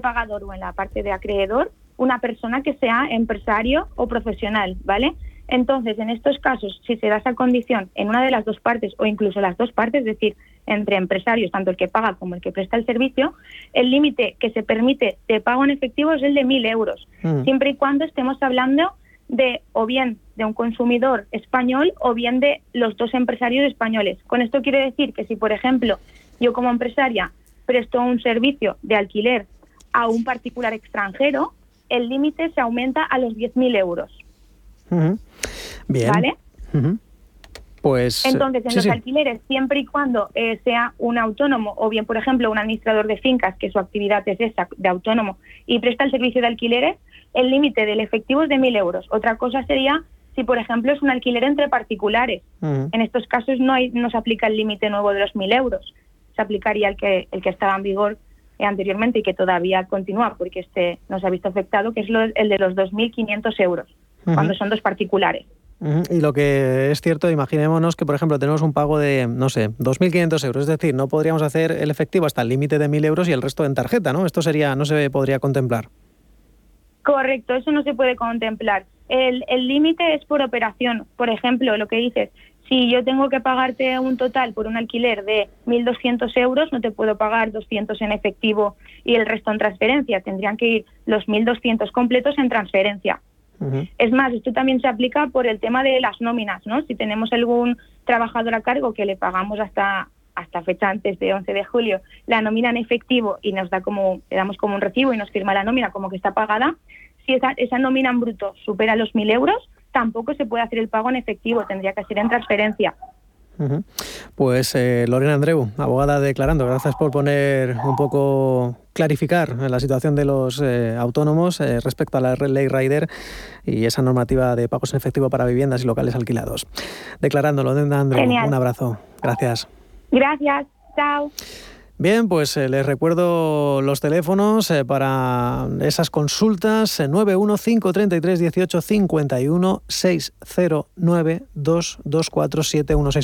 pagador o en la parte de acreedor, una persona que sea empresario o profesional, ¿vale? Entonces, en estos casos, si se da esa condición en una de las dos partes o incluso las dos partes, es decir, entre empresarios, tanto el que paga como el que presta el servicio, el límite que se permite de pago en efectivo es el de 1.000 euros, mm. siempre y cuando estemos hablando de o bien de un consumidor español o bien de los dos empresarios españoles. Con esto quiere decir que si, por ejemplo, yo como empresaria presto un servicio de alquiler a un particular extranjero, el límite se aumenta a los 10.000 euros. Bien. ¿Vale? Pues, Entonces, en los alquileres, siempre y cuando eh, sea un autónomo o bien, por ejemplo, un administrador de fincas, que su actividad es esa, de autónomo, y presta el servicio de alquileres, el límite del efectivo es de 1.000 euros. Otra cosa sería si, por ejemplo, es un alquiler entre particulares. En estos casos no, hay, no se aplica el límite nuevo de los 1.000 euros. Se aplicaría el que, el que estaba en vigor eh, anteriormente y que todavía continúa porque este no se ha visto afectado, que es el de los 2.500 euros, cuando son dos particulares. Y lo que es cierto, imaginémonos que, por ejemplo, tenemos un pago de, no sé, 2.500 euros. Es decir, no podríamos hacer el efectivo hasta el límite de 1.000 euros y el resto en tarjeta, ¿no? Esto sería, no se podría contemplar. Correcto, eso no se puede contemplar. El límite es por operación. Por ejemplo, lo que dices, si yo tengo que pagarte un total por un alquiler de 1.200 euros, no te puedo pagar 200 en efectivo y el resto en transferencia. Tendrían que ir los 1.200 completos en transferencia. Es más, esto también se aplica por el tema de las nóminas, ¿no? Si tenemos algún trabajador a cargo que le pagamos hasta hasta fecha antes de 11 de julio la nómina en efectivo y nos da como le damos como un recibo y nos firma la nómina como que está pagada, si esa, esa nómina en bruto supera los 1.000 euros, tampoco se puede hacer el pago en efectivo, tendría que ser en transferencia. Pues eh, Lorena Andreu, abogada declarando, gracias por poner un poco, clarificar la situación de los eh, autónomos eh, respecto a la ley Rider y esa normativa de pagos en efectivo para viviendas y locales alquilados. Declarando, Lorena Andreu, un abrazo. Gracias. Gracias, chao. Bien, pues eh, les recuerdo los teléfonos eh, para esas consultas: 915331851 609 224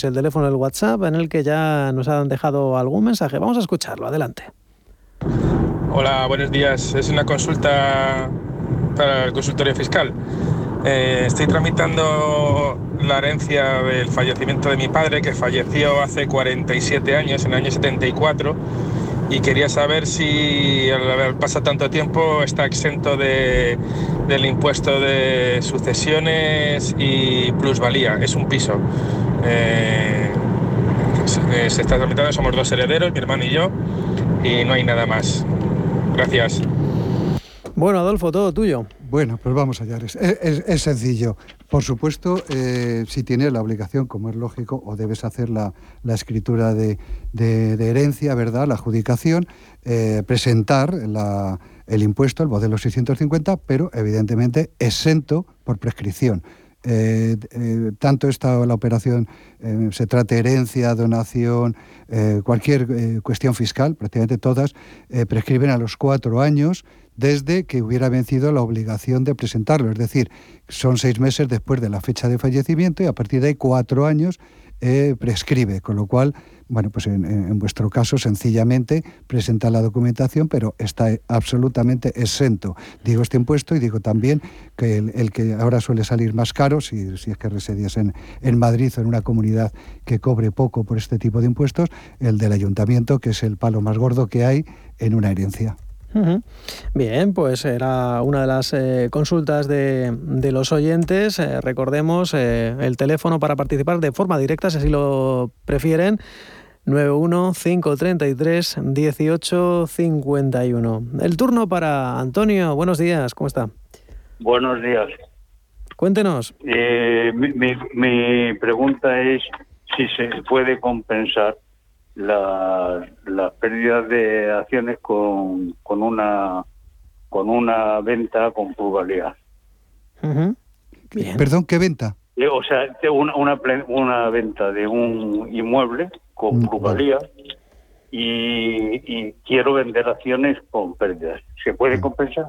el teléfono del WhatsApp en el que ya nos han dejado algún mensaje. Vamos a escucharlo, adelante. Hola, buenos días. Es una consulta para el consultorio fiscal. Eh, estoy tramitando la herencia del fallecimiento de mi padre, que falleció hace 47 años, en el año 74, y quería saber si al haber pasado tanto tiempo está exento de, del impuesto de sucesiones y plusvalía. Es un piso. Eh, se está tramitando, somos dos herederos, mi hermano y yo, y no hay nada más. Gracias. Bueno, Adolfo, todo tuyo. Bueno, pues vamos allá. Es, sencillo. Por supuesto, eh, si tienes la obligación, como es lógico, o debes hacer la, escritura de, herencia, ¿verdad? La adjudicación, eh, presentar el impuesto, el modelo 650, pero evidentemente exento por prescripción. Eh, tanto esta la operación se trate herencia, donación, cualquier cuestión fiscal, prácticamente todas prescriben a los cuatro años desde que hubiera vencido la obligación de presentarlo. Es decir, son seis meses después de la fecha de fallecimiento y a partir de ahí cuatro años eh, prescribe, con lo cual, bueno, pues en, vuestro caso sencillamente presenta la documentación, pero está absolutamente exento. Digo este impuesto y digo también que el, que ahora suele salir más caro, si, si es que residías en, en Madrid o en una comunidad que cobre poco por este tipo de impuestos, el del ayuntamiento, que es el palo más gordo que hay en una herencia. Bien, pues era una de las eh, consultas de, los oyentes. Eh, recordemos eh, el teléfono para participar de forma directa, si así lo prefieren. 915331851. El turno para Antonio. Buenos días, ¿cómo está? Buenos días. Cuéntenos. mi, mi pregunta es si se puede compensar la, la pérdida de acciones con, con una con una venta con pluralidad. Perdón, ¿qué venta? Eh, o sea, una, una, una venta de un inmueble con mm, pluralidad y, y, quiero vender acciones con pérdidas. ¿Se puede compensar?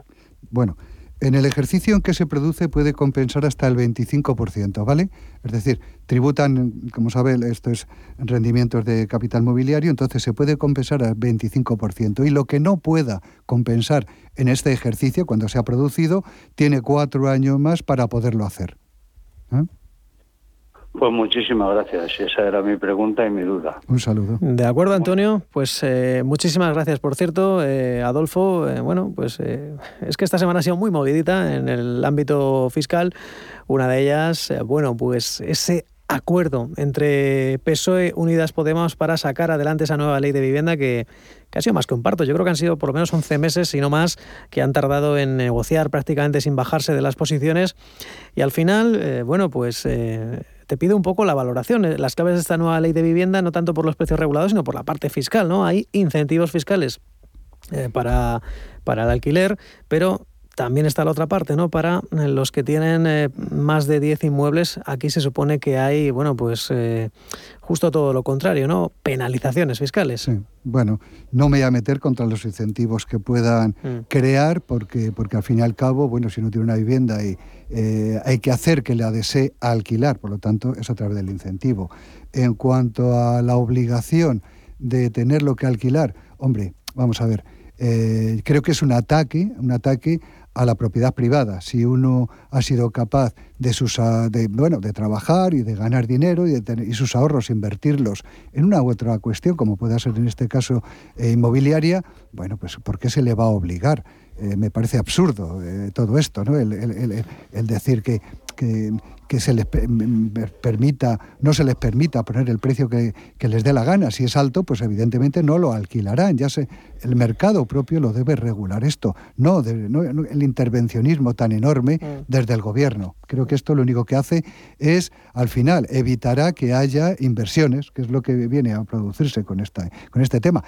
Bueno, en el ejercicio en que se produce puede compensar hasta el 25%, ¿vale? Es decir, tributan, como sabe, esto es rendimientos de capital mobiliario, entonces se puede compensar al 25%. Y lo que no pueda compensar en este ejercicio, cuando se ha producido, tiene cuatro años más para poderlo hacer. ¿eh? Pues muchísimas gracias. Esa era mi pregunta y mi duda. Un saludo. De acuerdo, Antonio. Pues eh, muchísimas gracias. Por cierto, eh, Adolfo, eh, bueno, pues es que esta semana ha sido muy movidita en el ámbito fiscal. Una de ellas, bueno, pues ese acuerdo entre PSOE Unidas Podemos para sacar adelante esa nueva ley de vivienda que, que, ha sido más que un parto. Yo creo que han sido por lo menos 11 meses, si no más, que han tardado en negociar prácticamente sin bajarse de las posiciones. Y al final, bueno, pues te pido un poco la valoración, eh, las claves de esta nueva ley de vivienda, no tanto por los precios regulados, sino por la parte fiscal, ¿no? Hay incentivos fiscales eh, para, para el alquiler, pero también está la otra parte, ¿no? Para eh, los que tienen eh, más de 10 inmuebles, aquí se supone que hay, bueno, pues eh, justo todo lo contrario, ¿no? Penalizaciones fiscales. Sí. Bueno, no me voy a meter contra los incentivos que puedan Mm. crear, porque, porque al fin y al cabo, bueno, si no tiene una vivienda y hay que hacer que la desee alquilar, por lo tanto, es a través del incentivo. En cuanto a la obligación de tenerlo que alquilar, hombre, vamos a ver, creo que es un ataque, un ataque a la propiedad privada. Si uno ha sido capaz de sus ah, de, bueno, de trabajar y de ganar dinero y, de tener, y sus ahorros invertirlos en una u otra cuestión, como pueda ser en este caso eh, inmobiliaria, bueno, pues ¿por qué se le va a obligar? Eh, me parece absurdo eh, todo esto, ¿no? El, el- el- el decir que, que, que se les permita, no se les permita poner el precio que, que les dé la gana. Si es alto, pues evidentemente no lo alquilarán. Ya se, el mercado propio lo debe regular esto, no, de- no- no el intervencionismo tan enorme desde el gobierno. Creo que esto lo único que hace es, al final, evitará que haya inversiones, que es lo que viene a producirse con, esta, con este tema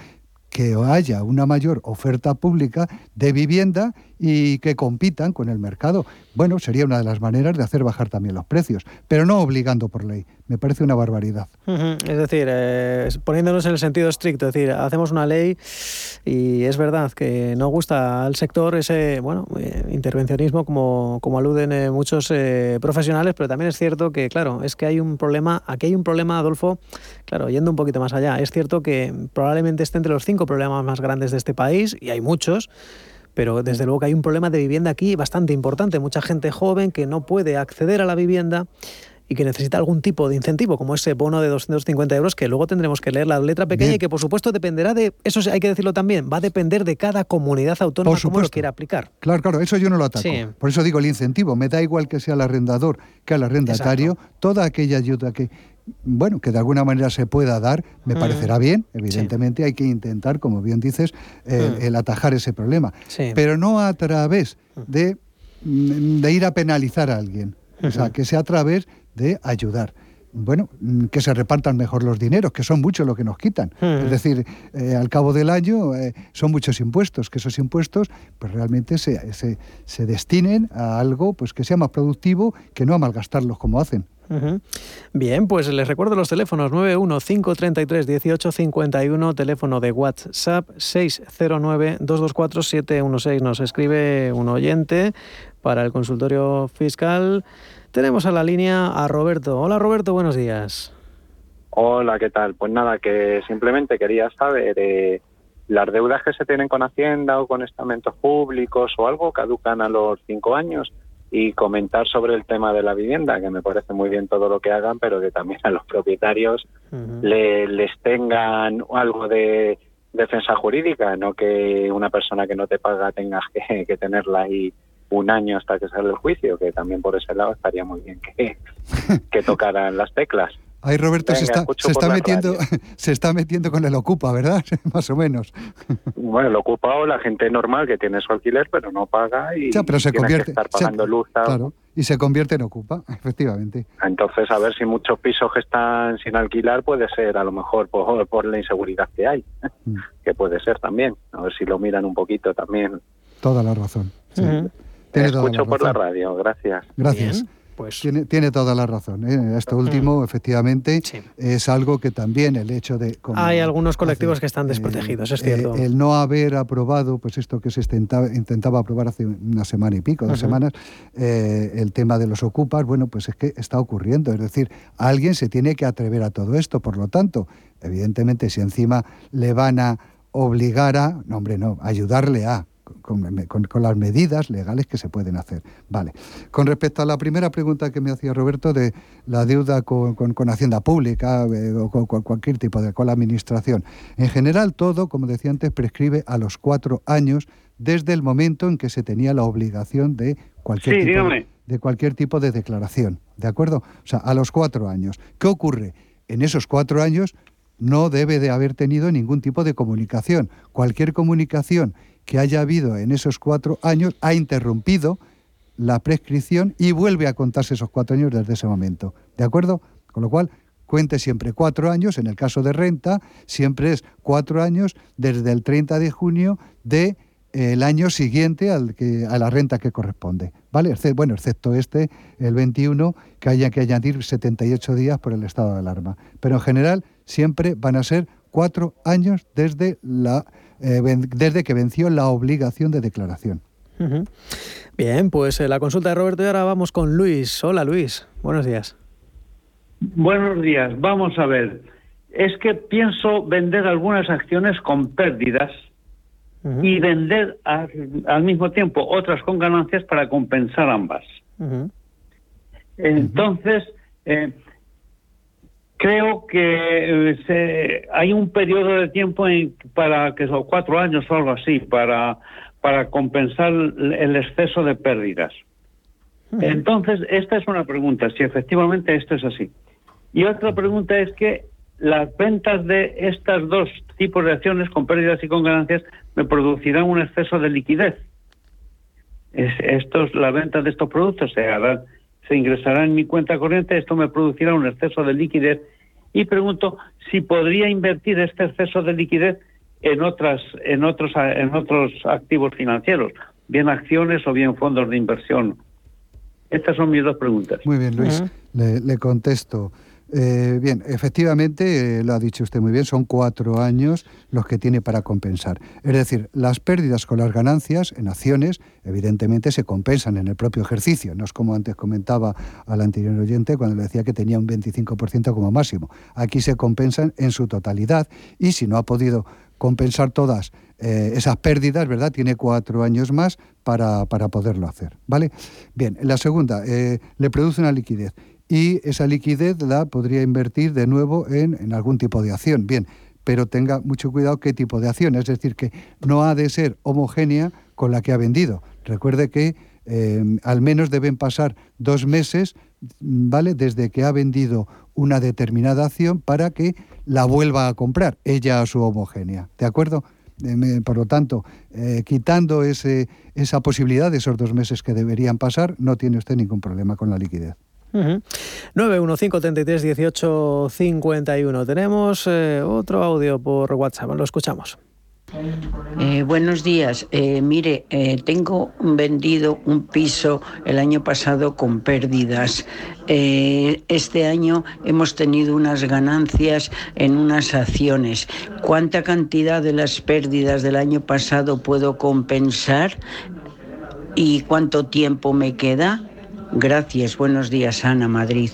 que haya una mayor oferta pública de vivienda y que compitan con el mercado. Bueno, sería una de las maneras de hacer bajar también los precios, pero no obligando por ley. Me parece una barbaridad. Ujú, Es decir, eh, poniéndonos en el sentido estricto, es decir, hacemos una ley y es verdad que no gusta al sector ese bueno eh, intervencionismo como, como aluden eh, muchos eh, profesionales, pero también es cierto que, claro, es que hay un problema, aquí hay un problema, Adolfo, claro, yendo un poquito más allá, es cierto que probablemente esté entre los cinco problemas más grandes de este país, y hay muchos, pero desde luego que hay un problema de vivienda aquí bastante importante. Mucha gente joven que no puede acceder a la vivienda y que necesita algún tipo de incentivo, como ese bono de 250 euros, que luego tendremos que leer la letra pequeña Bien. y que por supuesto dependerá de, eso hay que decirlo también, va a depender de cada comunidad autónoma cómo lo quiera aplicar. Claro, claro, eso yo no lo ataco. Sí. Por eso digo el incentivo. Me da igual que sea el arrendador que al arrendatario. Toda aquella ayuda que, bueno, que de alguna manera se pueda dar, me Mm. parecerá bien. Evidentemente hay que intentar, como bien dices, el, Mm. el atajar ese problema. Sí. Pero no a través de, mm, de ir a penalizar a alguien. O sea, que sea a través de ayudar. Bueno, mm, que se repartan mejor los dineros, que son muchos lo que nos quitan. Es decir, eh, al cabo del año eh, son muchos impuestos, que esos impuestos pues realmente se, se, se destinen a algo pues que sea más productivo que no a malgastarlos como hacen. Bien, pues les recuerdo los teléfonos 915331851, teléfono de WhatsApp 609224716. Nos escribe un oyente para el consultorio fiscal. Tenemos a la línea a Roberto. Hola Roberto, buenos días. Hola, ¿qué tal? Pues nada, que simplemente quería saber, eh, ¿las deudas que se tienen con Hacienda o con estamentos públicos o algo caducan a los cinco años? Y comentar sobre el tema de la vivienda, que me parece muy bien todo lo que hagan, pero que también a los propietarios le- les tengan algo de defensa jurídica, no que una persona que no te paga tengas que, que tenerla ahí un año hasta que sale el juicio, que también por ese lado estaría muy bien que, que tocaran las teclas. Ahí Roberto se está, se está metiendo, se está metiendo con el ocupa, ¿verdad? Más o menos. Bueno, lo ocupado la gente normal que tiene su alquiler, pero no paga y Ya, pero se tiene convierte- que estar se- pagando luz. Claro. Y se convierte en ocupa, efectivamente. Entonces, a ver si muchos pisos que están sin alquilar puede ser a lo mejor por, por la inseguridad que hay, Mm. que puede ser también. A ver si lo miran un poquito también. Toda la razón. sí. Tiene toda escucho por la radio, gracias. Gracias. pues Tiene, tiene toda la razón. ¿eh? Esto último, efectivamente, es algo que también el hecho de... como Hay algunos colectivos que están desprotegidos, es eh, cierto. el no haber aprobado, pues esto que se intentaba, intentaba aprobar hace una semana y pico, dos semanas, eh, el tema de los ocupas, bueno, pues es que está ocurriendo. Es decir, alguien se tiene que atrever a todo esto. Por lo tanto, evidentemente, si encima le van a obligar a, no hombre, no, ayudarle a, con, con- con las medidas legales que se pueden hacer. Vale. Con respecto a la primera pregunta que me hacía Roberto de la deuda con, con- Hacienda Pública eh, o con, cualquier tipo de con la administración, en general todo, como decía antes, prescribe a los cuatro años desde el momento en que se tenía la obligación de cualquier, Sí, tipo, dígame. de cualquier tipo de declaración. ¿De acuerdo? O sea, a los cuatro años. ¿Qué ocurre? En esos cuatro años no debe de haber tenido ningún tipo de comunicación. Cualquier comunicación que haya habido en esos cuatro años ha interrumpido la prescripción y vuelve a contarse esos cuatro años desde ese momento. ¿De acuerdo? Con lo cual, cuente siempre cuatro años, en el caso de renta, siempre es cuatro años desde el 30 de junio de el año siguiente al que, a la renta que corresponde. ¿Vale? Bueno, excepto este, el 21, que haya que añadir 78 días por el estado de alarma. Pero en general siempre van a ser cuatro años desde, la, eh, desde que venció la obligación de declaración. Bien, pues eh, la consulta de Roberto y ahora vamos con Luis. Hola Luis, buenos días. Buenos días, vamos a ver. Es que pienso vender algunas acciones con pérdidas y vender al, mismo tiempo otras con ganancias para compensar ambas. Entonces, eh, creo que eh, hay un periodo de tiempo en, para que son cuatro años o algo así para para compensar el exceso de pérdidas. Entonces, esta es una pregunta, si efectivamente esto es así. Y otra pregunta es que las ventas de estas dos tipos de acciones, con pérdidas y con ganancias, me producirán un exceso de liquidez. Es, estos, la venta de estos productos se, hará, se ingresará en mi cuenta corriente, esto me producirá un exceso de liquidez. Y pregunto si podría invertir este exceso de liquidez en otras, en otros, en otros activos financieros, bien acciones o bien fondos de inversión. Estas son mis dos preguntas. Muy bien, Luis. le contesto. Eh, bien, efectivamente, eh, lo ha dicho usted muy bien, son cuatro años los que tiene para compensar. Es decir, las pérdidas con las ganancias en acciones, evidentemente, se compensan en el propio ejercicio. No es como antes comentaba al anterior oyente cuando le decía que tenía un 25% como máximo. Aquí se compensan en su totalidad y si no ha podido compensar todas eh, esas pérdidas, ¿verdad? Tiene cuatro años más para, para poderlo hacer, ¿vale? Bien, la segunda, le produce una liquidez y esa liquidez la podría invertir de nuevo en, algún tipo de acción. Bien, pero tenga mucho cuidado qué tipo de acción, es decir, que no ha de ser homogénea con la que ha vendido. Recuerde que eh, al menos deben pasar dos meses, ¿vale? Desde que ha vendido una determinada acción para que la vuelva a comprar, ella a su homogénea. ¿De acuerdo? Eh, por lo tanto, eh, quitando ese, esa posibilidad de esos dos meses que deberían pasar, no tiene usted ningún problema con la liquidez. Uh 915331851. Tenemos eh, otro audio por WhatsApp, lo escuchamos. Eh, buenos días. Eh, mire, tengo vendido un piso el año pasado con pérdidas. este año hemos tenido unas ganancias en unas acciones. ¿Cuánta cantidad de las pérdidas del año pasado puedo compensar? ¿Y cuánto tiempo me queda? Gracias, buenos días, Ana, Madrid.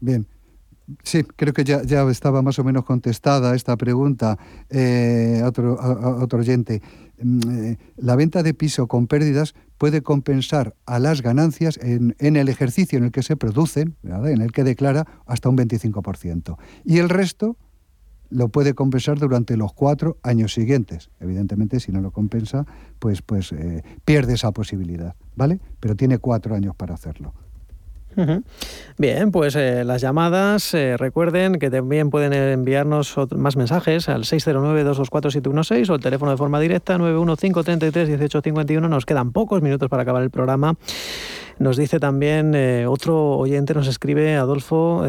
Bien. Sí, creo que ya, estaba más o menos contestada esta pregunta eh, a, otro, otro oyente. Mm, eh, la venta de piso con pérdidas puede compensar a las ganancias en, en el ejercicio en el que se producen, en el que declara hasta un 25%. Y el resto lo puede compensar durante los cuatro años siguientes. Evidentemente, si no lo compensa, pues, pues eh, pierde esa posibilidad, ¿vale? Pero tiene cuatro años para hacerlo. Bien, pues eh, las llamadas, eh, recuerden que también pueden enviarnos más mensajes al 609-224-716 o el teléfono de forma directa 915-33-1851. Nos quedan pocos minutos para acabar el programa. Nos dice también otro oyente, nos escribe Adolfo,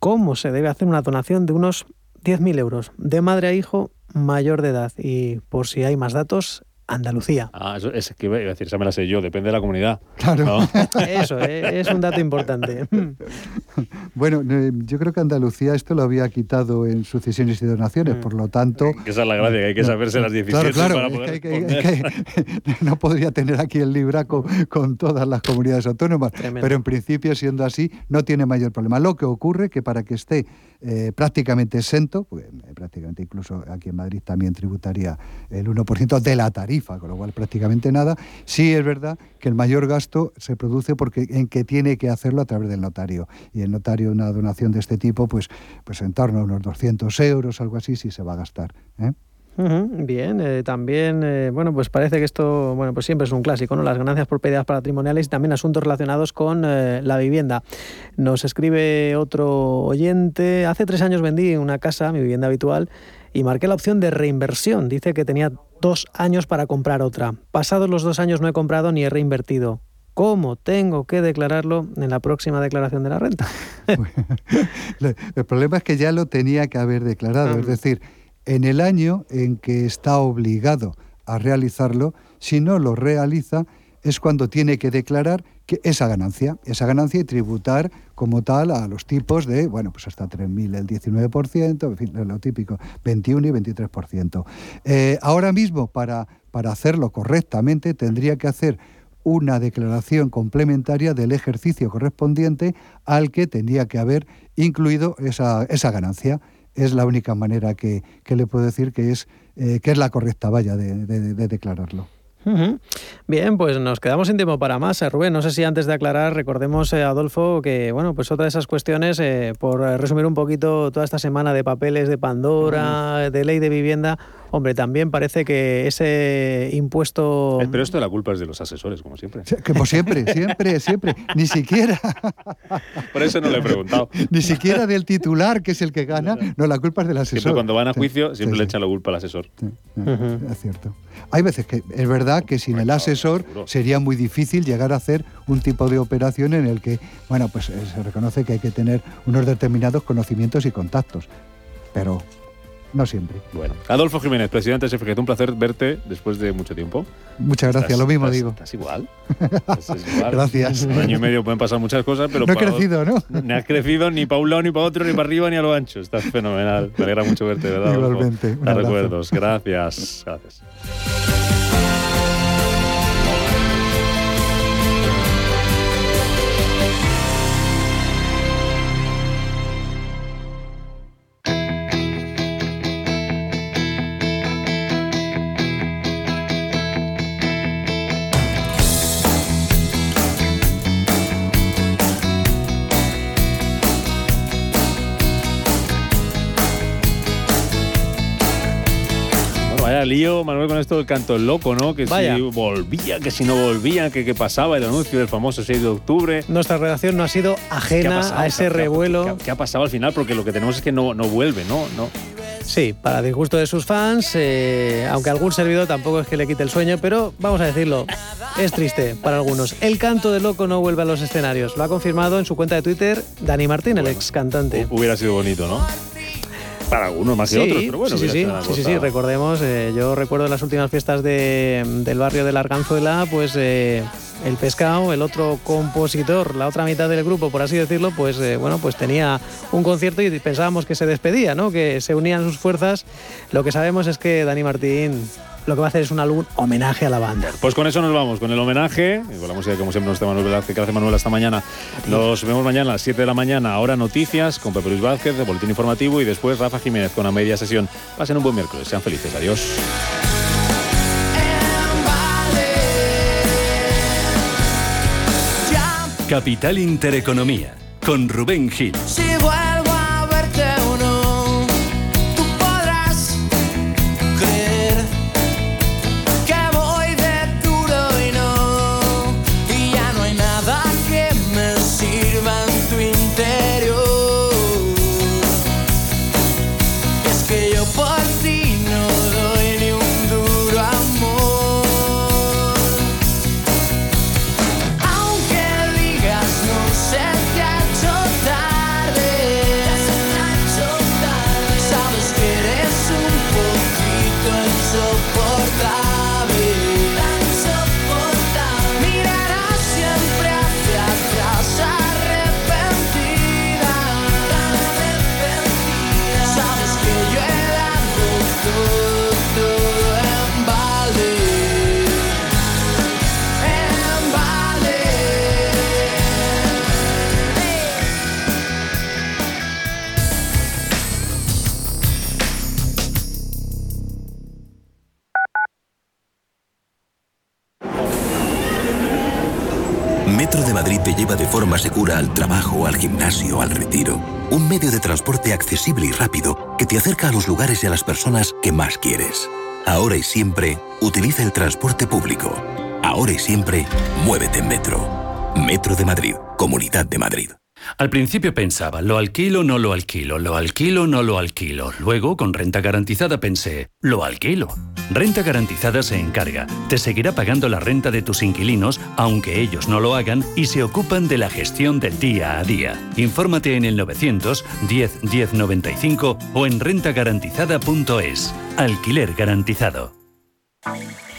cómo se debe hacer una donación de unos 10.000 euros de madre a hijo mayor de edad. Y por si hay más datos, Andalucía. Ah, eso es que iba a decir, esa me la sé yo, depende de la comunidad. Claro. Eso, eh, es un dato importante. bueno, eh, yo creo que Andalucía esto lo había quitado en sucesiones y donaciones, por lo tanto... esa es la gracia, que hay que saberse las 17 para poder No podría tener aquí el libraco con todas las comunidades autónomas, pero en principio, siendo así, no tiene mayor problema. Lo que ocurre que para que esté eh, prácticamente exento, pues, prácticamente incluso aquí en Madrid también tributaría el 1% de la tarifa, con lo cual prácticamente nada. Sí es verdad que el mayor gasto se produce porque en que tiene que hacerlo a través del notario. Y el notario, una donación de este tipo, pues, en torno a unos 200 euros, algo así, sí se va a gastar. ¿eh? bien, eh, también, eh, bueno, pues parece que esto, bueno, pues siempre es un clásico, ¿no? Las ganancias por pérdidas patrimoniales y también asuntos relacionados con la vivienda. Nos escribe otro oyente, hace tres años vendí una casa, mi vivienda habitual, y marqué la opción de reinversión. Dice que tenía dos años para comprar otra. Pasados los dos años no he comprado ni he reinvertido. ¿Cómo tengo que declararlo en la próxima declaración de la renta? el problema es que ya lo tenía que haber declarado. Es decir, en el año en que está obligado a realizarlo, si no lo realiza, es cuando tiene que declarar esa ganancia, esa ganancia y tributar como tal a los tipos de, bueno, pues hasta 3.000 el 19%, en fin, lo típico, 21 y 23%. Eh, ahora mismo, para, para hacerlo correctamente, tendría que hacer una declaración complementaria del ejercicio correspondiente al que tendría que haber incluido esa, esa ganancia. Es la única manera que, que le puedo decir que es, eh, que es la correcta vaya de declararlo. Bien, pues nos quedamos sin tiempo para más. Eh, Rubén, no sé si antes de aclarar, recordemos, eh, Adolfo, que bueno, pues otra de esas cuestiones, eh, por resumir un poquito toda esta semana de papeles de Pandora, de ley de vivienda, hombre, también parece que ese impuesto... Pero esto la culpa es de los asesores, como siempre. Como siempre, siempre, siempre. Ni siquiera... Por eso no le he preguntado. Ni siquiera del titular, que es el que gana. No, la culpa es del asesor. Siempre cuando van a juicio, siempre le echan la culpa al asesor. Es cierto. Hay veces que es verdad que sin el asesor sería muy difícil llegar a hacer un tipo de operación en el que, bueno, pues eh, se reconoce que hay que tener unos determinados conocimientos y contactos. Pero no siempre. Bueno, Adolfo Jiménez, presidente de SFG, un placer verte después de mucho tiempo. Muchas gracias, lo mismo digo. Estás igual. gracias. Un año y medio pueden pasar muchas cosas, pero... No he crecido, ¿no? Ni has crecido ni para un lado, ni para otro, ni para arriba, ni a lo ancho. Estás fenomenal. Me alegra mucho verte, ¿verdad? Igualmente. Te recuerdos. Gracias. Gracias. Vaya lío, Manuel, con esto del canto loco, ¿no? Que si volvía, que si no volvía, que qué pasaba, el anuncio del famoso 6 de octubre. Nuestra redacción no ha sido ajena a ese revuelo. ¿Qué, ha pasado al final? Porque lo que tenemos es que no, no vuelve, ¿no? no. Sí, para disgusto de sus fans, eh, aunque algún servidor tampoco es que le quite el sueño, pero vamos a decirlo, es triste para algunos. El canto de loco no vuelve a los escenarios. Lo ha confirmado en su cuenta de Twitter Dani Martín, el ex cantante. Hubiera sido bonito, ¿no? Para algunos más que otros, pero bueno. Sí, sí, sí, sí, sí, recordemos, eh, yo recuerdo las últimas fiestas de, del barrio de la Arganzuela, pues eh, el pescado, el otro compositor, la otra mitad del grupo, por así decirlo, pues eh, bueno, pues tenía un concierto y pensábamos que se despedía, ¿no? Que se unían sus fuerzas. Lo que sabemos es que Dani Martín lo que va a hacer es un álbum homenaje a la banda. Pues con eso nos vamos, con el homenaje, y con la música como siempre nos Manuel Velázquez, que hace Manuel esta mañana. Nos vemos mañana a las 7 de la mañana, ahora noticias con Pepe Luis Vázquez, de Boletín Informativo y después Rafa Jiménez con la media sesión. Pasen un buen miércoles, sean felices, adiós. Capital Intereconomía, con Rubén Gil. Accesible y rápido que te acerca a los lugares y a las personas que más quieres. Ahora y siempre, utiliza el transporte público. Ahora y siempre, muévete en Metro. Metro de Madrid, Comunidad de Madrid. Al principio pensaba, lo alquilo, no lo alquilo, lo alquilo, no lo alquilo. Luego, con renta garantizada pensé, lo alquilo. Renta garantizada se encarga, te seguirá pagando la renta de tus inquilinos, aunque ellos no lo hagan, y se ocupan de la gestión del día a día. Infórmate en el 900 10 10 95 o en rentagarantizada.es. Alquiler garantizado.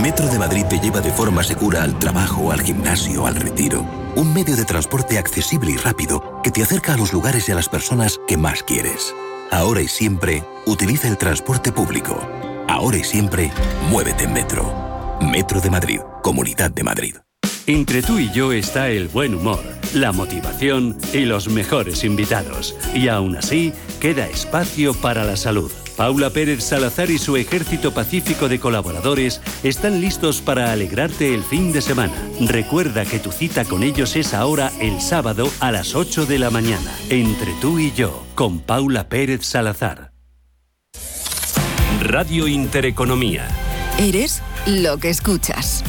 Metro de Madrid te lleva de forma segura al trabajo, al gimnasio, al retiro. Un medio de transporte accesible y rápido que te acerca a los lugares y a las personas que más quieres. Ahora y siempre, utiliza el transporte público. Ahora y siempre, muévete en Metro. Metro de Madrid, Comunidad de Madrid. Entre tú y yo está el buen humor, la motivación y los mejores invitados. Y aún así, queda espacio para la salud. Paula Pérez Salazar y su ejército pacífico de colaboradores están listos para alegrarte el fin de semana. Recuerda que tu cita con ellos es ahora el sábado a las 8 de la mañana. Entre tú y yo, con Paula Pérez Salazar. Radio Intereconomía. Eres lo que escuchas.